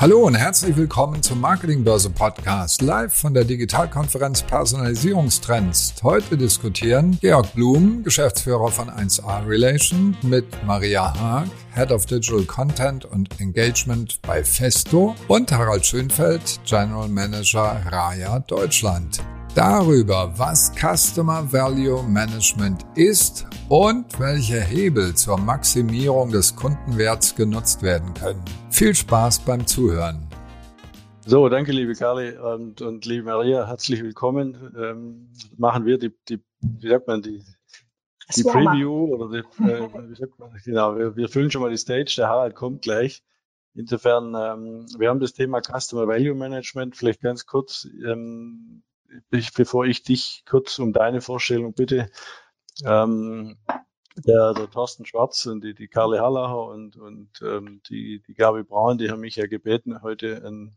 Hallo und herzlich willkommen zum Marketingbörse Podcast, live von der Digitalkonferenz Personalisierungstrends. Heute diskutieren Georg Blum, Geschäftsführer von 1A Relation, mit Maria Haag, Head of Digital Content und Engagement bei Festo und Harald Schönfeld, General Manager Raya Deutschland darüber, was Customer Value Management ist und welche Hebel zur Maximierung des Kundenwerts genutzt werden können. Viel Spaß beim Zuhören. So, danke liebe Carly und, und liebe Maria, herzlich willkommen. Ähm, machen wir die, die, wie sagt man, die, die Preview oder die, äh, wie sagt man, genau, wir, wir füllen schon mal die Stage, der Harald kommt gleich. Insofern, ähm, wir haben das Thema Customer Value Management. Vielleicht ganz kurz, ähm, ich, bevor ich dich kurz um deine Vorstellung bitte, ähm, der, der Thorsten Schwarz und die, die Karle Hallacher und, und ähm, die, die Gabi Braun, die haben mich ja gebeten, heute ein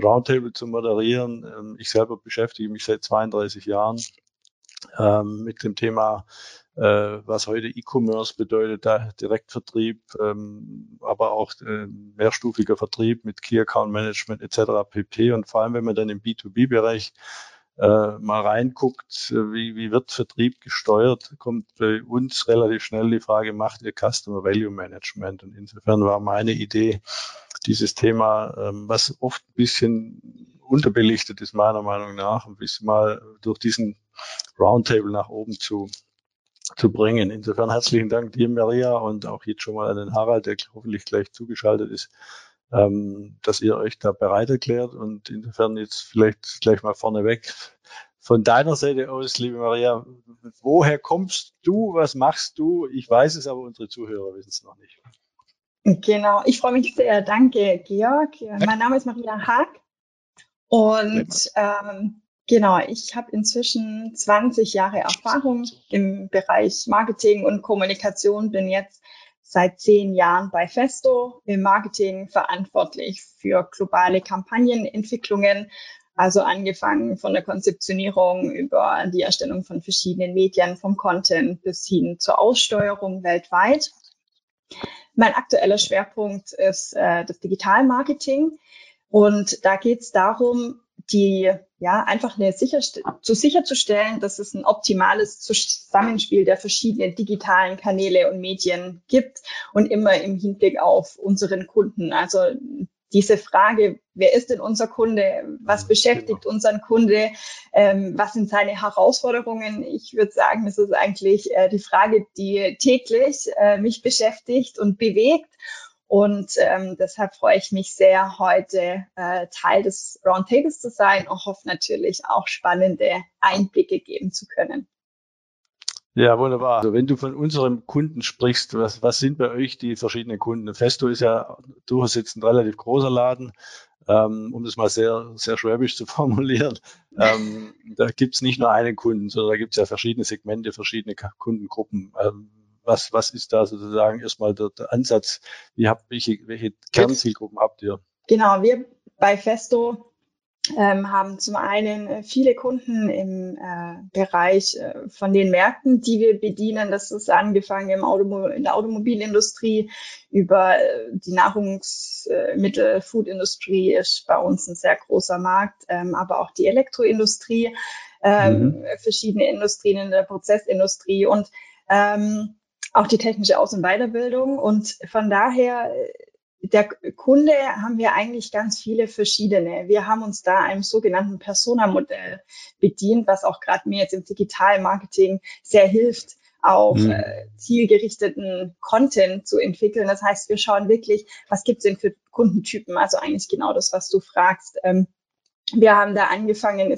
Roundtable zu moderieren. Ähm, ich selber beschäftige mich seit 32 Jahren ähm, mit dem Thema, was heute E-Commerce bedeutet, da Direktvertrieb, ähm, aber auch äh, mehrstufiger Vertrieb mit Key Account Management etc. pp. Und vor allem, wenn man dann im B2B-Bereich äh, mal reinguckt, äh, wie, wie wird Vertrieb gesteuert, kommt bei uns relativ schnell die Frage, macht ihr Customer Value Management? Und insofern war meine Idee, dieses Thema, ähm, was oft ein bisschen unterbelichtet ist, meiner Meinung nach, ein bisschen mal durch diesen Roundtable nach oben zu, zu bringen. Insofern herzlichen Dank dir, Maria, und auch jetzt schon mal an den Harald, der hoffentlich gleich zugeschaltet ist ähm, dass ihr euch da bereit erklärt. Und insofern jetzt vielleicht gleich mal vorneweg von deiner Seite aus, liebe Maria, woher kommst du? Was machst du? Ich weiß es, aber unsere Zuhörer wissen es noch nicht. Genau, ich freue mich sehr. Danke, Georg. Mein Name ist Maria Haag und ähm, genau, ich habe inzwischen 20 Jahre Erfahrung im Bereich Marketing und Kommunikation, bin jetzt seit zehn Jahren bei Festo im Marketing verantwortlich für globale Kampagnenentwicklungen, also angefangen von der Konzeptionierung über die Erstellung von verschiedenen Medien, vom Content bis hin zur Aussteuerung weltweit. Mein aktueller Schwerpunkt ist äh, das Digitalmarketing. Und da geht es darum, die ja einfach eine sicher, zu sicherzustellen, dass es ein optimales Zusammenspiel der verschiedenen digitalen Kanäle und Medien gibt und immer im Hinblick auf unseren Kunden. Also diese Frage, wer ist denn unser Kunde? Was beschäftigt genau. unseren Kunde? Ähm, was sind seine Herausforderungen? Ich würde sagen, das ist eigentlich äh, die Frage, die täglich äh, mich beschäftigt und bewegt. Und ähm, deshalb freue ich mich sehr, heute äh, Teil des Roundtables zu sein und hoffe natürlich auch spannende Einblicke geben zu können. Ja, wunderbar. Also wenn du von unserem Kunden sprichst, was, was sind bei euch die verschiedenen Kunden? Festo ist ja durchaus jetzt ein relativ großer Laden, ähm, um das mal sehr, sehr schwäbisch zu formulieren. Ähm, da gibt's nicht nur einen Kunden, sondern da gibt's ja verschiedene Segmente, verschiedene Kundengruppen. Ähm, was, was ist da sozusagen erstmal der, der Ansatz? Wie habt, welche, welche Kernzielgruppen habt ihr? Genau, wir bei Festo ähm, haben zum einen äh, viele Kunden im äh, Bereich äh, von den Märkten, die wir bedienen. Das ist angefangen im Automo in der Automobilindustrie über äh, die Nahrungsmittel, Foodindustrie ist bei uns ein sehr großer Markt, ähm, aber auch die Elektroindustrie, ähm, mhm. verschiedene Industrien in der Prozessindustrie und ähm, auch die technische Aus- und Weiterbildung. Und von daher, der Kunde haben wir eigentlich ganz viele verschiedene. Wir haben uns da einem sogenannten Persona-Modell bedient, was auch gerade mir jetzt im digitalen Marketing sehr hilft, auch mhm. äh, zielgerichteten Content zu entwickeln. Das heißt, wir schauen wirklich, was gibt's denn für Kundentypen? Also eigentlich genau das, was du fragst. Ähm, wir haben da angefangen,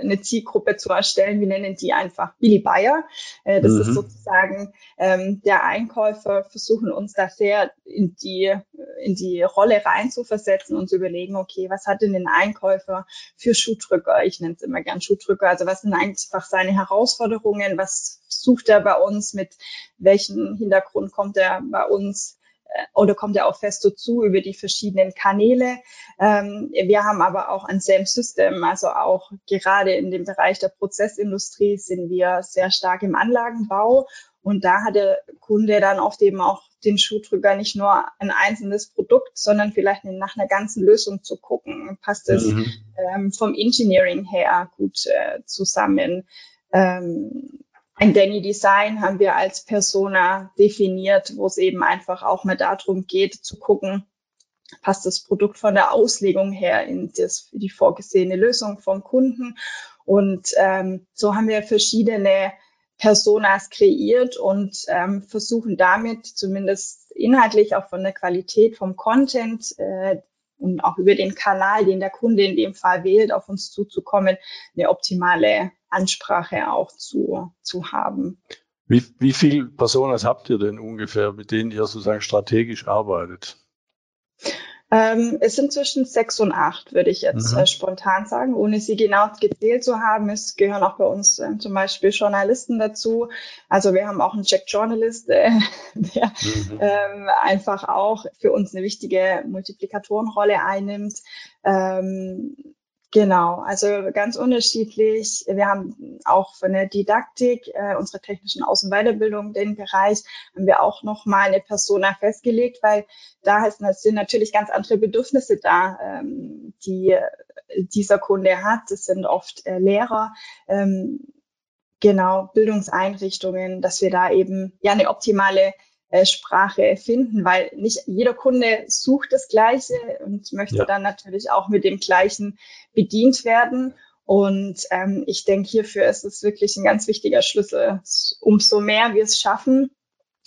eine Zielgruppe zu erstellen. Wir nennen die einfach Billy Buyer. Äh, das mhm. ist sozusagen ähm, der Einkäufer, versuchen uns da sehr in die, in die Rolle rein zu versetzen und zu überlegen, okay, was hat denn ein Einkäufer für Schuhdrücker? Ich nenne es immer gern Schuhdrücker. Also was sind einfach seine Herausforderungen? Was sucht er bei uns? Mit welchem Hintergrund kommt er bei uns? Oder kommt er auch Festo zu über die verschiedenen Kanäle. Ähm, wir haben aber auch ein SAM System, also auch gerade in dem Bereich der Prozessindustrie sind wir sehr stark im Anlagenbau Und da hat der Kunde dann oft eben auch den Schuhdrücker nicht nur ein einzelnes Produkt, sondern vielleicht nach einer ganzen Lösung zu gucken. Passt es mhm. ähm, vom Engineering her gut äh, zusammen? Ähm, ein Danny Design haben wir als Persona definiert, wo es eben einfach auch mal darum geht zu gucken, passt das Produkt von der Auslegung her in das, die vorgesehene Lösung vom Kunden. Und ähm, so haben wir verschiedene Personas kreiert und ähm, versuchen damit zumindest inhaltlich auch von der Qualität vom Content äh, und auch über den Kanal, den der Kunde in dem Fall wählt, auf uns zuzukommen, eine optimale Ansprache auch zu, zu haben. Wie, wie viele Personas habt ihr denn ungefähr, mit denen ihr sozusagen strategisch arbeitet? Ähm, es sind zwischen sechs und acht, würde ich jetzt mhm. äh, spontan sagen, ohne sie genau gezählt zu haben. Es gehören auch bei uns äh, zum Beispiel Journalisten dazu. Also wir haben auch einen Check Journalist, äh, der mhm. ähm, einfach auch für uns eine wichtige Multiplikatorenrolle einnimmt. Ähm, Genau, also ganz unterschiedlich. Wir haben auch von der Didaktik, äh, unserer technischen Aus- und Weiterbildung, den Bereich, haben wir auch nochmal eine Persona festgelegt, weil da sind natürlich ganz andere Bedürfnisse da, ähm, die dieser Kunde hat. Das sind oft äh, Lehrer, ähm, genau, Bildungseinrichtungen, dass wir da eben ja eine optimale äh, Sprache finden, weil nicht jeder Kunde sucht das Gleiche und möchte ja. dann natürlich auch mit dem Gleichen bedient werden. Und ähm, ich denke, hierfür ist es wirklich ein ganz wichtiger Schlüssel. Umso mehr wir es schaffen,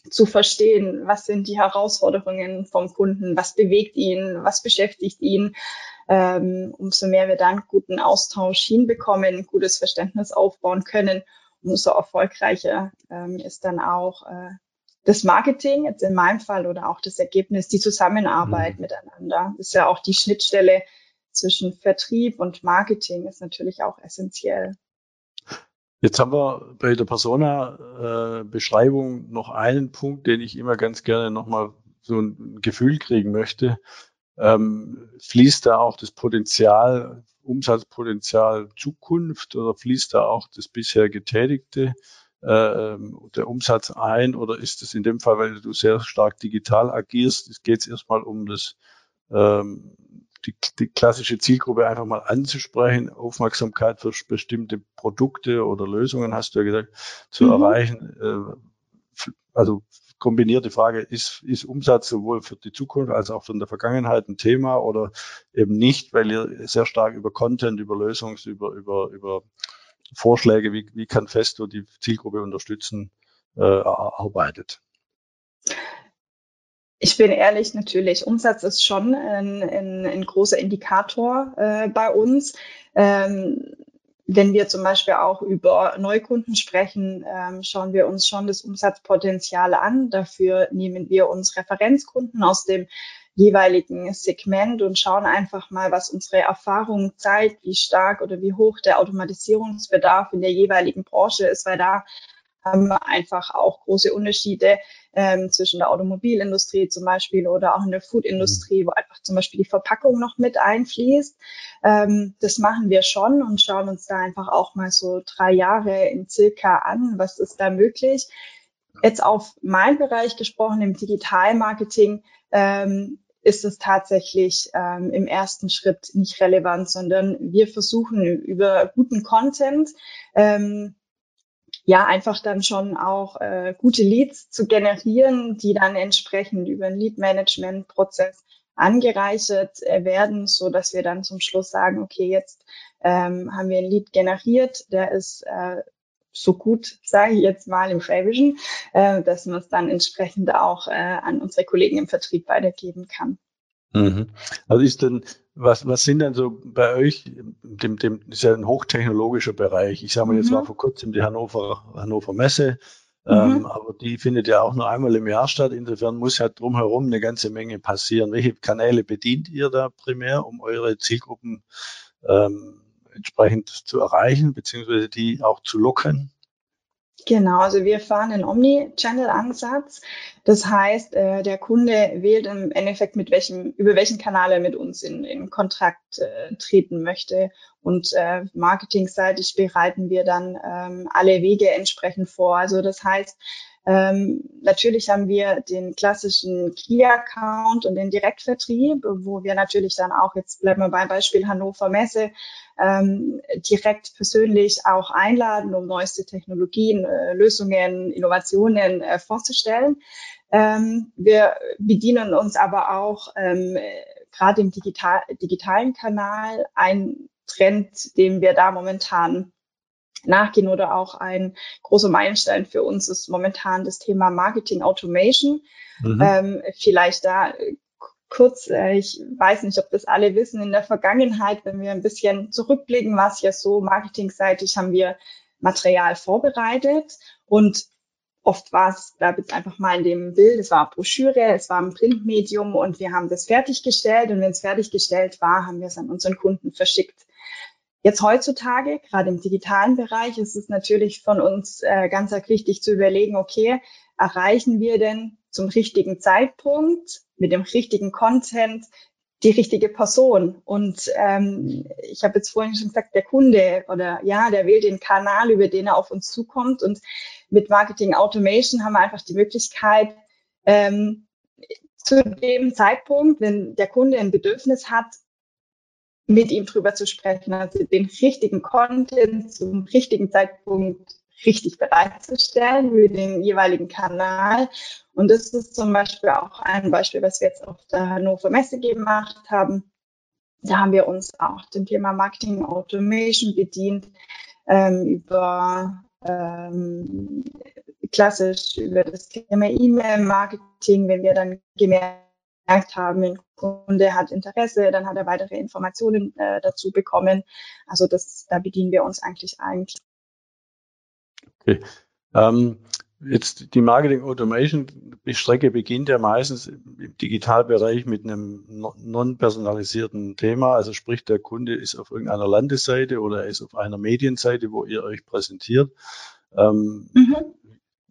zu verstehen, was sind die Herausforderungen vom Kunden, was bewegt ihn, was beschäftigt ihn, ähm, umso mehr wir dann guten Austausch hinbekommen, gutes Verständnis aufbauen können, umso erfolgreicher ähm, ist dann auch äh, das Marketing, jetzt in meinem Fall, oder auch das Ergebnis, die Zusammenarbeit mhm. miteinander. Das ist ja auch die Schnittstelle zwischen Vertrieb und Marketing ist natürlich auch essentiell. Jetzt haben wir bei der Persona-Beschreibung äh, noch einen Punkt, den ich immer ganz gerne nochmal so ein Gefühl kriegen möchte. Ähm, fließt da auch das Potenzial, Umsatzpotenzial Zukunft oder fließt da auch das bisher Getätigte? Äh, der Umsatz ein oder ist es in dem Fall, weil du sehr stark digital agierst, geht es erstmal um das ähm, die, die klassische Zielgruppe einfach mal anzusprechen, Aufmerksamkeit für bestimmte Produkte oder Lösungen, hast du ja gesagt, zu mhm. erreichen. Äh, also kombinierte Frage, ist, ist Umsatz sowohl für die Zukunft als auch für die Vergangenheit ein Thema oder eben nicht, weil ihr sehr stark über Content, über Lösungs, über, über, über Vorschläge, wie, wie kann Festo die Zielgruppe unterstützen, äh, arbeitet? Ich bin ehrlich, natürlich, Umsatz ist schon ein, ein, ein großer Indikator äh, bei uns. Ähm, wenn wir zum Beispiel auch über Neukunden sprechen, ähm, schauen wir uns schon das Umsatzpotenzial an. Dafür nehmen wir uns Referenzkunden aus dem jeweiligen Segment und schauen einfach mal, was unsere Erfahrung zeigt, wie stark oder wie hoch der Automatisierungsbedarf in der jeweiligen Branche ist, weil da haben wir einfach auch große Unterschiede ähm, zwischen der Automobilindustrie zum Beispiel oder auch in der Foodindustrie, wo einfach zum Beispiel die Verpackung noch mit einfließt. Ähm, das machen wir schon und schauen uns da einfach auch mal so drei Jahre in circa an, was ist da möglich. Jetzt auf meinen Bereich gesprochen, im Digitalmarketing, ähm, ist es tatsächlich ähm, im ersten Schritt nicht relevant, sondern wir versuchen über guten Content ähm, ja einfach dann schon auch äh, gute Leads zu generieren, die dann entsprechend über einen Lead-Management-Prozess angereichert äh, werden, so dass wir dann zum Schluss sagen, okay, jetzt ähm, haben wir ein Lead generiert, der ist äh, so gut, sage ich jetzt mal im Schwäbischen, äh, dass man es dann entsprechend auch äh, an unsere Kollegen im Vertrieb weitergeben kann. Mhm. Also ist denn, was, was sind denn so bei euch, dem, dem ist ja ein hochtechnologischer Bereich. Ich sage mal, jetzt mhm. war vor kurzem die Hannover, Hannover Messe, mhm. ähm, aber die findet ja auch nur einmal im Jahr statt. Insofern muss ja drumherum eine ganze Menge passieren. Welche Kanäle bedient ihr da primär, um eure Zielgruppen ähm, entsprechend zu erreichen, beziehungsweise die auch zu locken? Genau, also wir fahren einen Omni-Channel-Ansatz. Das heißt, äh, der Kunde wählt im Endeffekt, mit welchem, über welchen Kanal er mit uns in, in Kontakt äh, treten möchte. Und äh, marketingseitig bereiten wir dann ähm, alle Wege entsprechend vor. Also das heißt, Ähm, natürlich haben wir den klassischen Key-Account und den Direktvertrieb, wo wir natürlich dann auch, jetzt bleiben wir beim Beispiel Hannover Messe, ähm, direkt persönlich auch einladen, um neueste Technologien, äh, Lösungen, Innovationen äh, vorzustellen. Ähm, wir bedienen uns aber auch ähm, gerade im digital, digitalen Kanal ein Trend, den wir da momentan nachgehen oder auch ein großer Meilenstein für uns ist momentan das Thema Marketing Automation. Mhm. Ähm, vielleicht da äh, kurz, äh, ich weiß nicht, ob das alle wissen, in der Vergangenheit, wenn wir ein bisschen zurückblicken, war es ja so, marketingseitig haben wir Material vorbereitet und oft war es, bleibe jetzt einfach mal in dem Bild, es war Broschüre, es war ein Printmedium und wir haben das fertiggestellt und wenn es fertiggestellt war, haben wir es an unseren Kunden verschickt. Jetzt heutzutage, gerade im digitalen Bereich, ist es natürlich von uns äh, ganz wichtig zu überlegen, okay, erreichen wir denn zum richtigen Zeitpunkt mit dem richtigen Content die richtige Person. Und ähm, ich habe jetzt vorhin schon gesagt, der Kunde oder ja, der wählt den Kanal, über den er auf uns zukommt. Und mit Marketing Automation haben wir einfach die Möglichkeit, ähm, zu dem Zeitpunkt, wenn der Kunde ein Bedürfnis hat, mit ihm drüber zu sprechen, also den richtigen Content zum richtigen Zeitpunkt richtig bereitzustellen für den jeweiligen Kanal. Und das ist zum Beispiel auch ein Beispiel, was wir jetzt auf der Hannover Messe gemacht haben. Da haben wir uns auch dem Thema Marketing Automation bedient, ähm, über ähm, klassisch über das Thema E-Mail-Marketing, wenn wir dann gemerkt gemerkt haben, ein Kunde hat Interesse, dann hat er weitere Informationen äh, dazu bekommen. Also das, da bedienen wir uns eigentlich eigentlich. Okay. Ähm, jetzt die Marketing Automation Strecke beginnt ja meistens im Digitalbereich mit einem non-personalisierten Thema. Also sprich, der Kunde ist auf irgendeiner Landesseite oder er ist auf einer Medienseite, wo ihr euch präsentiert. Ähm, mhm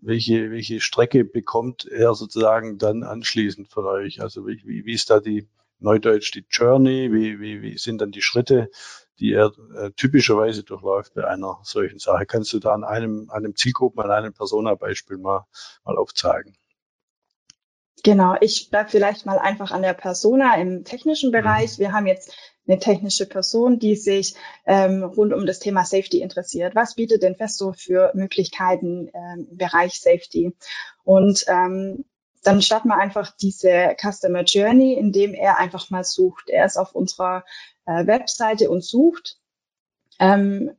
welche, welche Strecke bekommt er sozusagen dann anschließend von euch? Also wie, wie, wie ist da die Neudeutsch die Journey? Wie, wie, wie sind dann die Schritte, die er äh, typischerweise durchläuft bei einer solchen Sache? Kannst du da an einem, einem Zielgruppen, an einem Persona-Beispiel mal, mal aufzeigen? Genau, ich bleibe vielleicht mal einfach an der Persona im technischen Bereich. Mhm. Wir haben jetzt eine technische Person, die sich ähm, rund um das Thema Safety interessiert. Was bietet denn Festo für Möglichkeiten ähm, im Bereich Safety? Und ähm, dann starten wir einfach diese Customer Journey, indem er einfach mal sucht. Er ist auf unserer äh, Webseite und sucht. Ähm,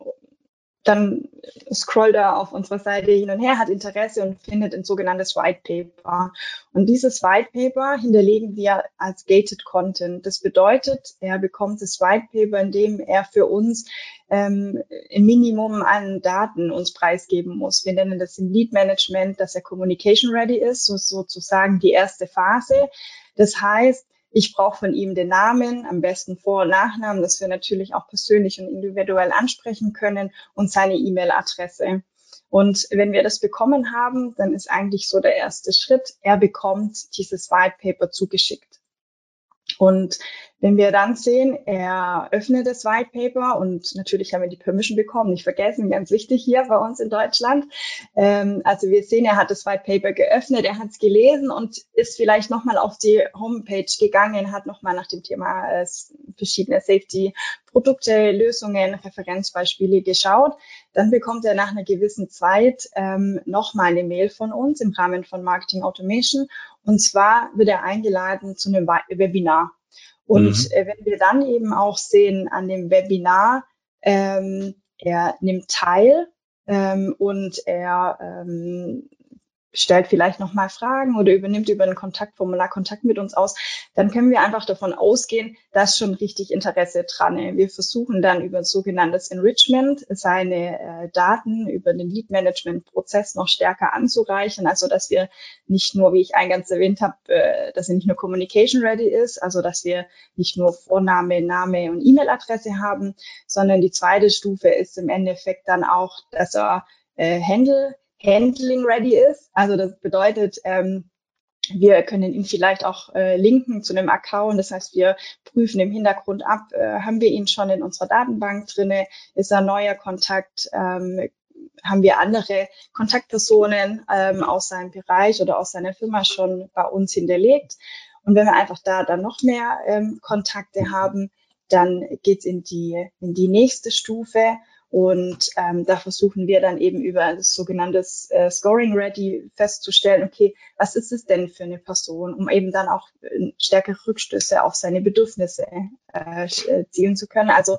dann scrollt er auf unserer Seite hin und her, hat Interesse und findet ein sogenanntes White Paper. Und dieses White Paper hinterlegen wir als Gated Content. Das bedeutet, er bekommt das White Paper, in dem er für uns ähm, ein Minimum an Daten uns preisgeben muss. Wir nennen das im Lead Management, dass er Communication Ready ist, so sozusagen die erste Phase. Das heißt, ich brauche von ihm den Namen, am besten Vor- und Nachnamen, dass wir natürlich auch persönlich und individuell ansprechen können und seine E-Mail-Adresse. Und wenn wir das bekommen haben, dann ist eigentlich so der erste Schritt, er bekommt dieses White Paper zugeschickt. Und wenn wir dann sehen, er öffnet das White Paper und natürlich haben wir die Permission bekommen, nicht vergessen, ganz wichtig hier bei uns in Deutschland. Ähm, also wir sehen, er hat das White Paper geöffnet, er hat es gelesen und ist vielleicht nochmal auf die Homepage gegangen, hat nochmal nach dem Thema äh, verschiedene Safety-Produkte, Lösungen, Referenzbeispiele geschaut. Dann bekommt er nach einer gewissen Zeit ähm, nochmal eine Mail von uns im Rahmen von Marketing Automation. Und zwar wird er eingeladen zu einem Webinar. Und mhm. äh, wenn wir dann eben auch sehen an dem Webinar, ähm, er nimmt teil ähm, und er ähm, stellt vielleicht nochmal Fragen oder übernimmt über ein Kontaktformular Kontakt mit uns aus, dann können wir einfach davon ausgehen, dass schon richtig Interesse dran ist. Wir versuchen dann über sogenanntes Enrichment seine äh, Daten über den Lead Management Prozess noch stärker anzureichen, also dass wir nicht nur, wie ich eingangs erwähnt habe, äh, dass er nicht nur Communication ready ist, also dass wir nicht nur Vorname, Name und E-Mail-Adresse haben, sondern die zweite Stufe ist im Endeffekt dann auch, dass er äh, Handle Handling ready ist. Also das bedeutet, ähm, wir können ihn vielleicht auch äh, linken zu einem Account. Das heißt, wir prüfen im Hintergrund ab, äh, haben wir ihn schon in unserer Datenbank drinne, ist er neuer Kontakt, ähm, haben wir andere Kontaktpersonen ähm, aus seinem Bereich oder aus seiner Firma schon bei uns hinterlegt. Und wenn wir einfach da dann noch mehr ähm, Kontakte haben, dann geht's in die, in die nächste Stufe. Und ähm, da versuchen wir dann eben über das sogenannte äh, Scoring Ready festzustellen, okay, was ist es denn für eine Person, um eben dann auch äh, stärkere Rückschlüsse auf seine Bedürfnisse äh, äh zielen zu können. Also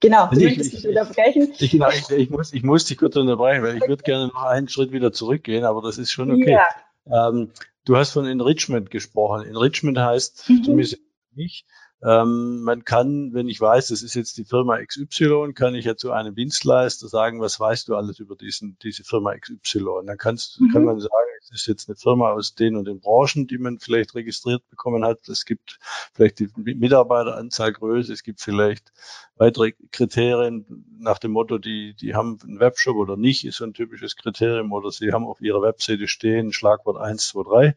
genau, du ich, möchtest mich unterbrechen. Ich, genau, ich, ich, muss, ich muss dich kurz unterbrechen, weil ich würde gerne noch einen Schritt wieder zurückgehen, aber das ist schon okay. Ja. Ähm, du hast von Enrichment gesprochen. Enrichment heißt, mhm. zumindest ich, ähm, man kann, wenn ich weiß, das ist jetzt die Firma XY, kann ich ja zu einem Dienstleister sagen, was weißt du alles über diesen, diese Firma XY? Dann kannst, mhm. kann man sagen, es ist jetzt eine Firma aus den und den Branchen, die man vielleicht registriert bekommen hat. Es gibt vielleicht die Mitarbeiteranzahl Größe, es gibt vielleicht weitere Kriterien nach dem Motto, die, die haben einen Webshop oder nicht, ist so ein typisches Kriterium, oder sie haben auf ihrer Webseite stehen, Schlagwort 1, 2, 3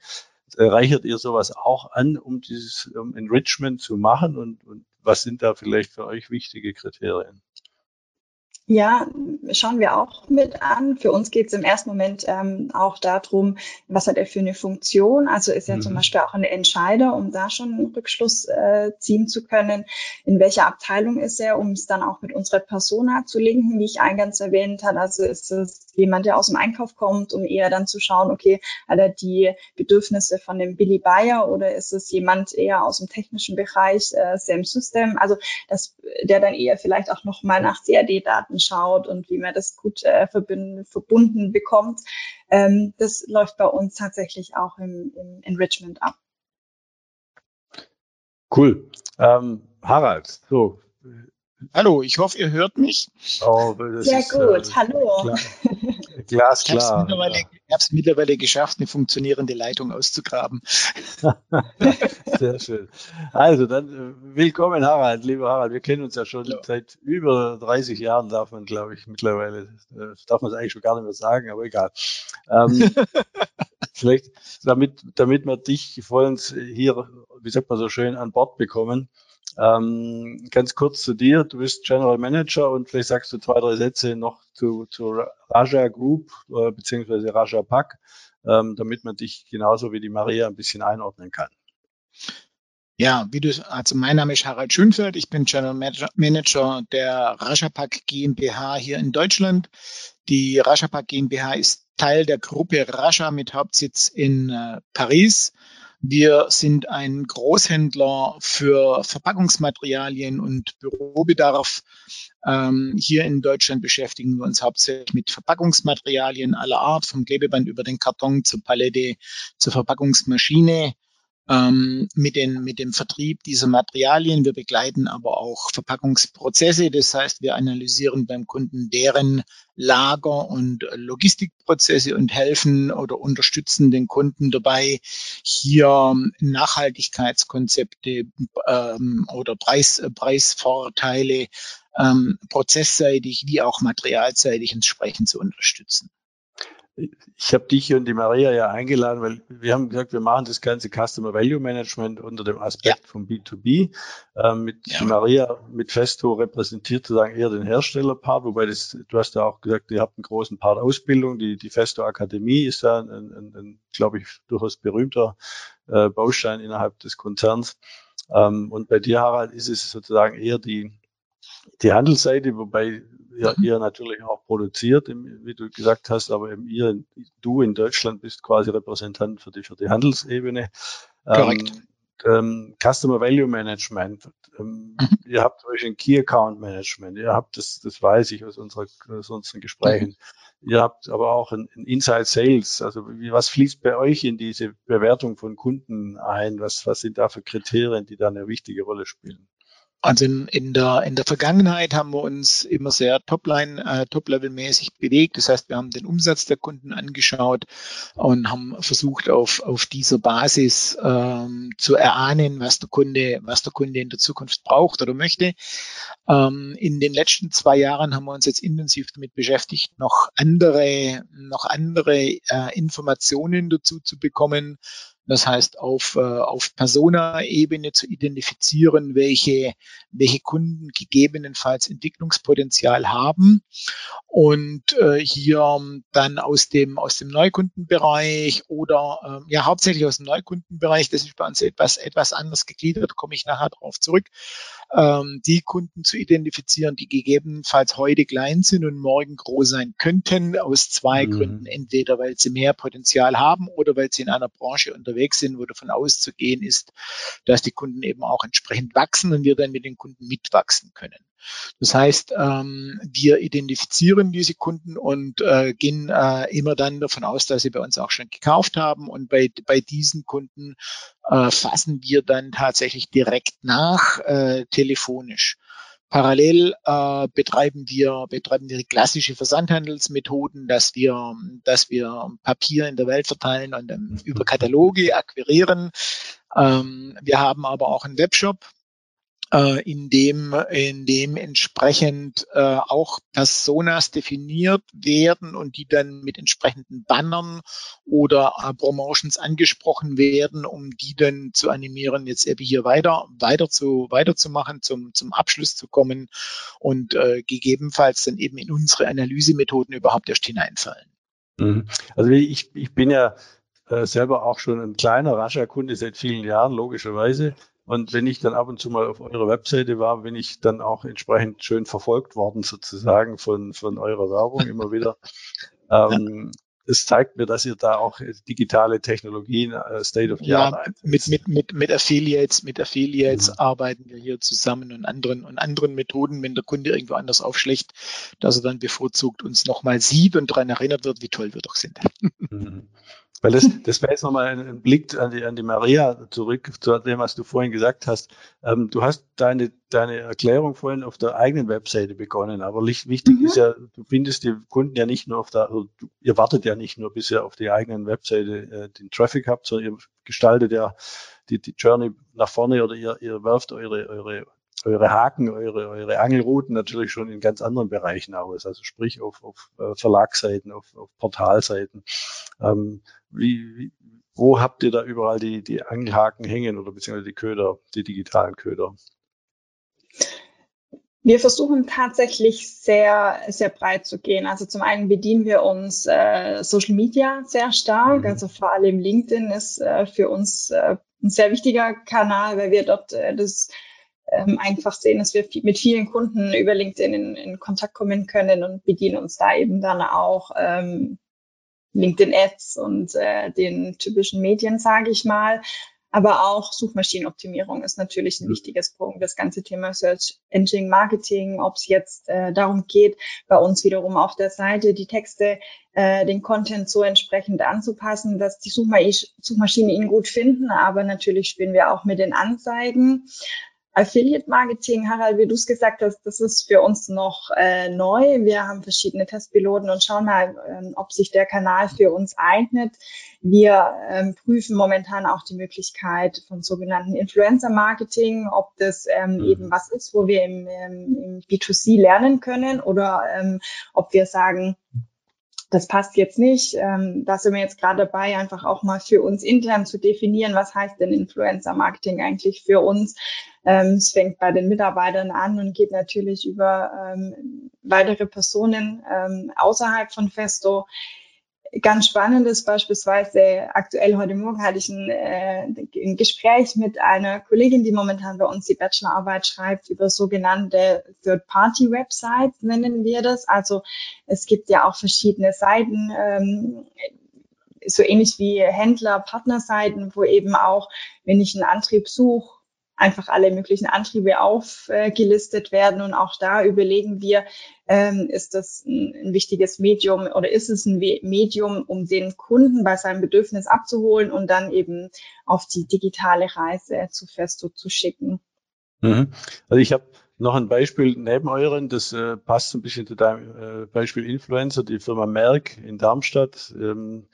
reichert ihr sowas auch an, um dieses um Enrichment zu machen und, und was sind da vielleicht für euch wichtige Kriterien? Ja, schauen wir auch mit an. Für uns geht es im ersten Moment ähm, auch darum, was hat er für eine Funktion. Also ist er mhm. zum Beispiel auch ein Entscheider, um da schon einen Rückschluss äh, ziehen zu können. In welcher Abteilung ist er, um es dann auch mit unserer Persona zu linken, wie ich eingangs erwähnt habe. Also ist es jemand, der aus dem Einkauf kommt, um eher dann zu schauen, okay, hat er die Bedürfnisse von dem Billy Buyer oder ist es jemand eher aus dem technischen Bereich, äh, Sam System, also das, der dann eher vielleicht auch nochmal nach CAD-Daten Daten schaut und wie man das gut äh, verbunden, verbunden bekommt. Ähm, das läuft bei uns tatsächlich auch im, im Enrichment ab. Cool. Ähm, Harald, so. Hallo, ich hoffe, ihr hört mich. Oh, Sehr ist, gut, äh, hallo. Klar. Glasklar. Ich habe es mittlerweile, mittlerweile, geschafft, eine funktionierende Leitung auszugraben. Sehr schön. Also dann äh, willkommen, Harald, lieber Harald. Wir kennen uns ja schon ja. seit über 30 Jahren, darf man, glaube ich, mittlerweile, äh, darf man es eigentlich schon gar nicht mehr sagen, aber egal. Ähm, vielleicht, damit, damit wir dich vor uns hier, wie sagt man so schön, an Bord bekommen, ähm, ganz kurz zu dir. Du bist General Manager und vielleicht sagst du zwei, drei Sätze noch zu, zu Raja Group äh, beziehungsweise Raja Pack, ähm, damit man dich genauso wie die Maria ein bisschen einordnen kann. Ja, wie du, also mein Name ist Harald Schönfeld, ich bin General Manager der Rajapak GmbH hier in Deutschland. Die Rajapak GmbH ist Teil der Gruppe Raja mit Hauptsitz in äh, Paris. Wir sind ein Großhändler für Verpackungsmaterialien und Bürobedarf. Ähm, hier in Deutschland beschäftigen wir uns hauptsächlich mit Verpackungsmaterialien aller Art, vom Klebeband über den Karton zur Palette, zur Verpackungsmaschine ähm, mit, den, mit dem Vertrieb dieser Materialien. Wir begleiten aber auch Verpackungsprozesse. Das heißt, wir analysieren beim Kunden deren Lager- und Logistikprozesse und helfen oder unterstützen den Kunden dabei, hier Nachhaltigkeitskonzepte ähm, oder Preis, Preisvorteile ähm, prozessseitig wie auch materialseitig entsprechend zu unterstützen ich habe dich und die Maria ja eingeladen, weil wir haben gesagt, wir machen das ganze Customer Value Management unter dem Aspekt ja. von B2B. Ähm, mit ja. Maria, mit Festo repräsentiert sozusagen eher den Herstellerpart, wobei das, du hast ja auch gesagt, ihr habt einen großen Part Ausbildung. Die, die Festo Akademie ist ja ein, ein, ein glaube ich, durchaus berühmter äh, Baustein innerhalb des Konzerns. Ähm, und bei dir, Harald, ist es sozusagen eher die, die Handelsseite, wobei ihr, ihr natürlich auch produziert, wie du gesagt hast, aber eben ihr, du in Deutschland bist quasi Repräsentant für die, für die Handelsebene. Korrekt. Ähm, ähm, Customer Value Management. Ähm, mhm. Ihr habt zum Beispiel ein Key Account Management. Ihr habt das, das weiß ich aus, unserer, aus unseren Gesprächen. Mhm. Ihr habt aber auch ein, ein Inside Sales. Also wie, was fließt bei euch in diese Bewertung von Kunden ein? Was, was sind da für Kriterien, die da eine wichtige Rolle spielen? Also in, in, der, in der Vergangenheit haben wir uns immer sehr Topline, äh, Top-Level-mäßig bewegt. Das heißt, wir haben den Umsatz der Kunden angeschaut und haben versucht, auf, auf dieser Basis ähm, zu erahnen, was der Kunde, was der Kunde in der Zukunft braucht oder möchte. Ähm, in den letzten zwei Jahren haben wir uns jetzt intensiv damit beschäftigt, noch andere, noch andere äh, Informationen dazu zu bekommen Das heißt, auf, äh, auf Persona-Ebene zu identifizieren, welche, welche Kunden gegebenenfalls Entwicklungspotenzial haben. Und äh, hier dann aus dem, aus dem Neukundenbereich oder äh, ja hauptsächlich aus dem Neukundenbereich, das ist bei uns etwas, etwas anders gegliedert, komme ich nachher darauf zurück, ähm, die Kunden zu identifizieren, die gegebenenfalls heute klein sind und morgen groß sein könnten, aus zwei mhm. Gründen. Entweder weil sie mehr Potenzial haben oder weil sie in einer Branche unterwegs sind, wo davon auszugehen ist, dass die Kunden eben auch entsprechend wachsen und wir dann mit den Kunden mitwachsen können. Das heißt, ähm, wir identifizieren diese Kunden und äh, gehen äh, immer dann davon aus, dass sie bei uns auch schon gekauft haben. Und bei, bei diesen Kunden äh, fassen wir dann tatsächlich direkt nach, äh, telefonisch. Parallel äh, betreiben wir betreiben wir die klassische Versandhandelsmethoden, dass wir dass wir Papier in der Welt verteilen und dann über Kataloge akquirieren. Ähm, wir haben aber auch einen Webshop, äh, in dem, in dem entsprechend äh, auch Personas definiert werden und die dann mit entsprechenden Bannern oder äh, Promotions angesprochen werden, um die dann zu animieren, jetzt eben hier weiter, weiter zu, weiterzumachen, zum, zum Abschluss zu kommen und äh, gegebenenfalls dann eben in unsere Analysemethoden überhaupt erst hineinfallen. Mhm. Also ich, ich bin ja äh, selber auch schon ein kleiner Rascher-Kunde seit vielen Jahren, logischerweise. Und wenn ich dann ab und zu mal auf eurer Webseite war, bin ich dann auch entsprechend schön verfolgt worden, sozusagen von, von eurer Werbung immer wieder. Ähm, es zeigt mir, dass ihr da auch digitale Technologien, äh, State of the Art. Ja, mit, mit, mit, mit Affiliates, mit Affiliates mhm. arbeiten wir hier zusammen und anderen und anderen Methoden, wenn der Kunde irgendwo anders aufschlägt, dass er dann bevorzugt uns nochmal sieht und daran erinnert wird, wie toll wir doch sind. Mhm. Weil das, das wäre jetzt nochmal ein, Blick an die, an die Maria zurück, zu dem, was du vorhin gesagt hast. Ähm, du hast deine, deine Erklärung vorhin auf der eigenen Webseite begonnen, aber wichtig mhm. ist ja, du findest die Kunden ja nicht nur auf der, also ihr wartet ja nicht nur, bis ihr auf die eigenen Webseite äh, den Traffic habt, sondern ihr gestaltet ja die, die Journey nach vorne oder ihr, ihr werft eure, eure eure Haken, eure, eure Angelrouten natürlich schon in ganz anderen Bereichen aus, also sprich auf, auf äh, Verlagsseiten, auf, auf Portalseiten. Ähm, wie, wie, wo habt ihr da überall die, die Angelhaken hängen oder beziehungsweise die Köder, die digitalen Köder? Wir versuchen tatsächlich sehr, sehr breit zu gehen. Also zum einen bedienen wir uns äh, Social Media sehr stark. Mhm. Also vor allem LinkedIn ist äh, für uns äh, ein sehr wichtiger Kanal, weil wir dort äh, das ähm, einfach sehen, dass wir mit vielen Kunden über LinkedIn in, in, Kontakt kommen können und bedienen uns da eben dann auch ähm, LinkedIn-Ads und äh, den typischen Medien, sage ich mal. Aber auch Suchmaschinenoptimierung ist natürlich ein mhm. wichtiges Punkt. Das ganze Thema Search Engine Marketing, ob es jetzt äh, darum geht, bei uns wiederum auf der Seite die Texte, äh, den Content so entsprechend anzupassen, dass die Suchmaschine ihn gut finden. Aber natürlich spielen wir auch mit den Anzeigen. Affiliate Marketing, Harald, wie du es gesagt hast, das ist für uns noch äh, neu. Wir haben verschiedene Testpiloten und schauen mal, ähm, ob sich der Kanal für uns eignet. Wir ähm, prüfen momentan auch die Möglichkeit von sogenannten Influencer Marketing, ob das ähm, mhm. eben was ist, wo wir im, ähm, im B2C lernen können oder ähm, ob wir sagen, das passt jetzt nicht. Ähm, da sind wir jetzt gerade dabei, einfach auch mal für uns intern zu definieren, was heißt denn Influencer Marketing eigentlich für uns. Ähm, es fängt bei den Mitarbeitern an und geht natürlich über ähm, weitere Personen ähm, außerhalb von Festo ganz spannend ist beispielsweise aktuell heute Morgen hatte ich ein, äh, ein Gespräch mit einer Kollegin, die momentan bei uns die Bachelorarbeit schreibt über sogenannte Third-Party-Websites, nennen wir das. Also es gibt ja auch verschiedene Seiten, ähm, so ähnlich wie Händler, Partnerseiten, wo eben auch, wenn ich einen Antrieb suche, einfach alle möglichen Antriebe aufgelistet werden. Und auch da überlegen wir, ähm, ist das ein, ein, wichtiges Medium oder ist es ein Medium, um den Kunden bei seinem Bedürfnis abzuholen und dann eben auf die digitale Reise zu Festo zu schicken. Mhm. Also ich habe noch ein Beispiel neben euren, das äh, passt ein bisschen zu deinem äh, Beispiel Influencer, die Firma Merck in Darmstadt. Ähm,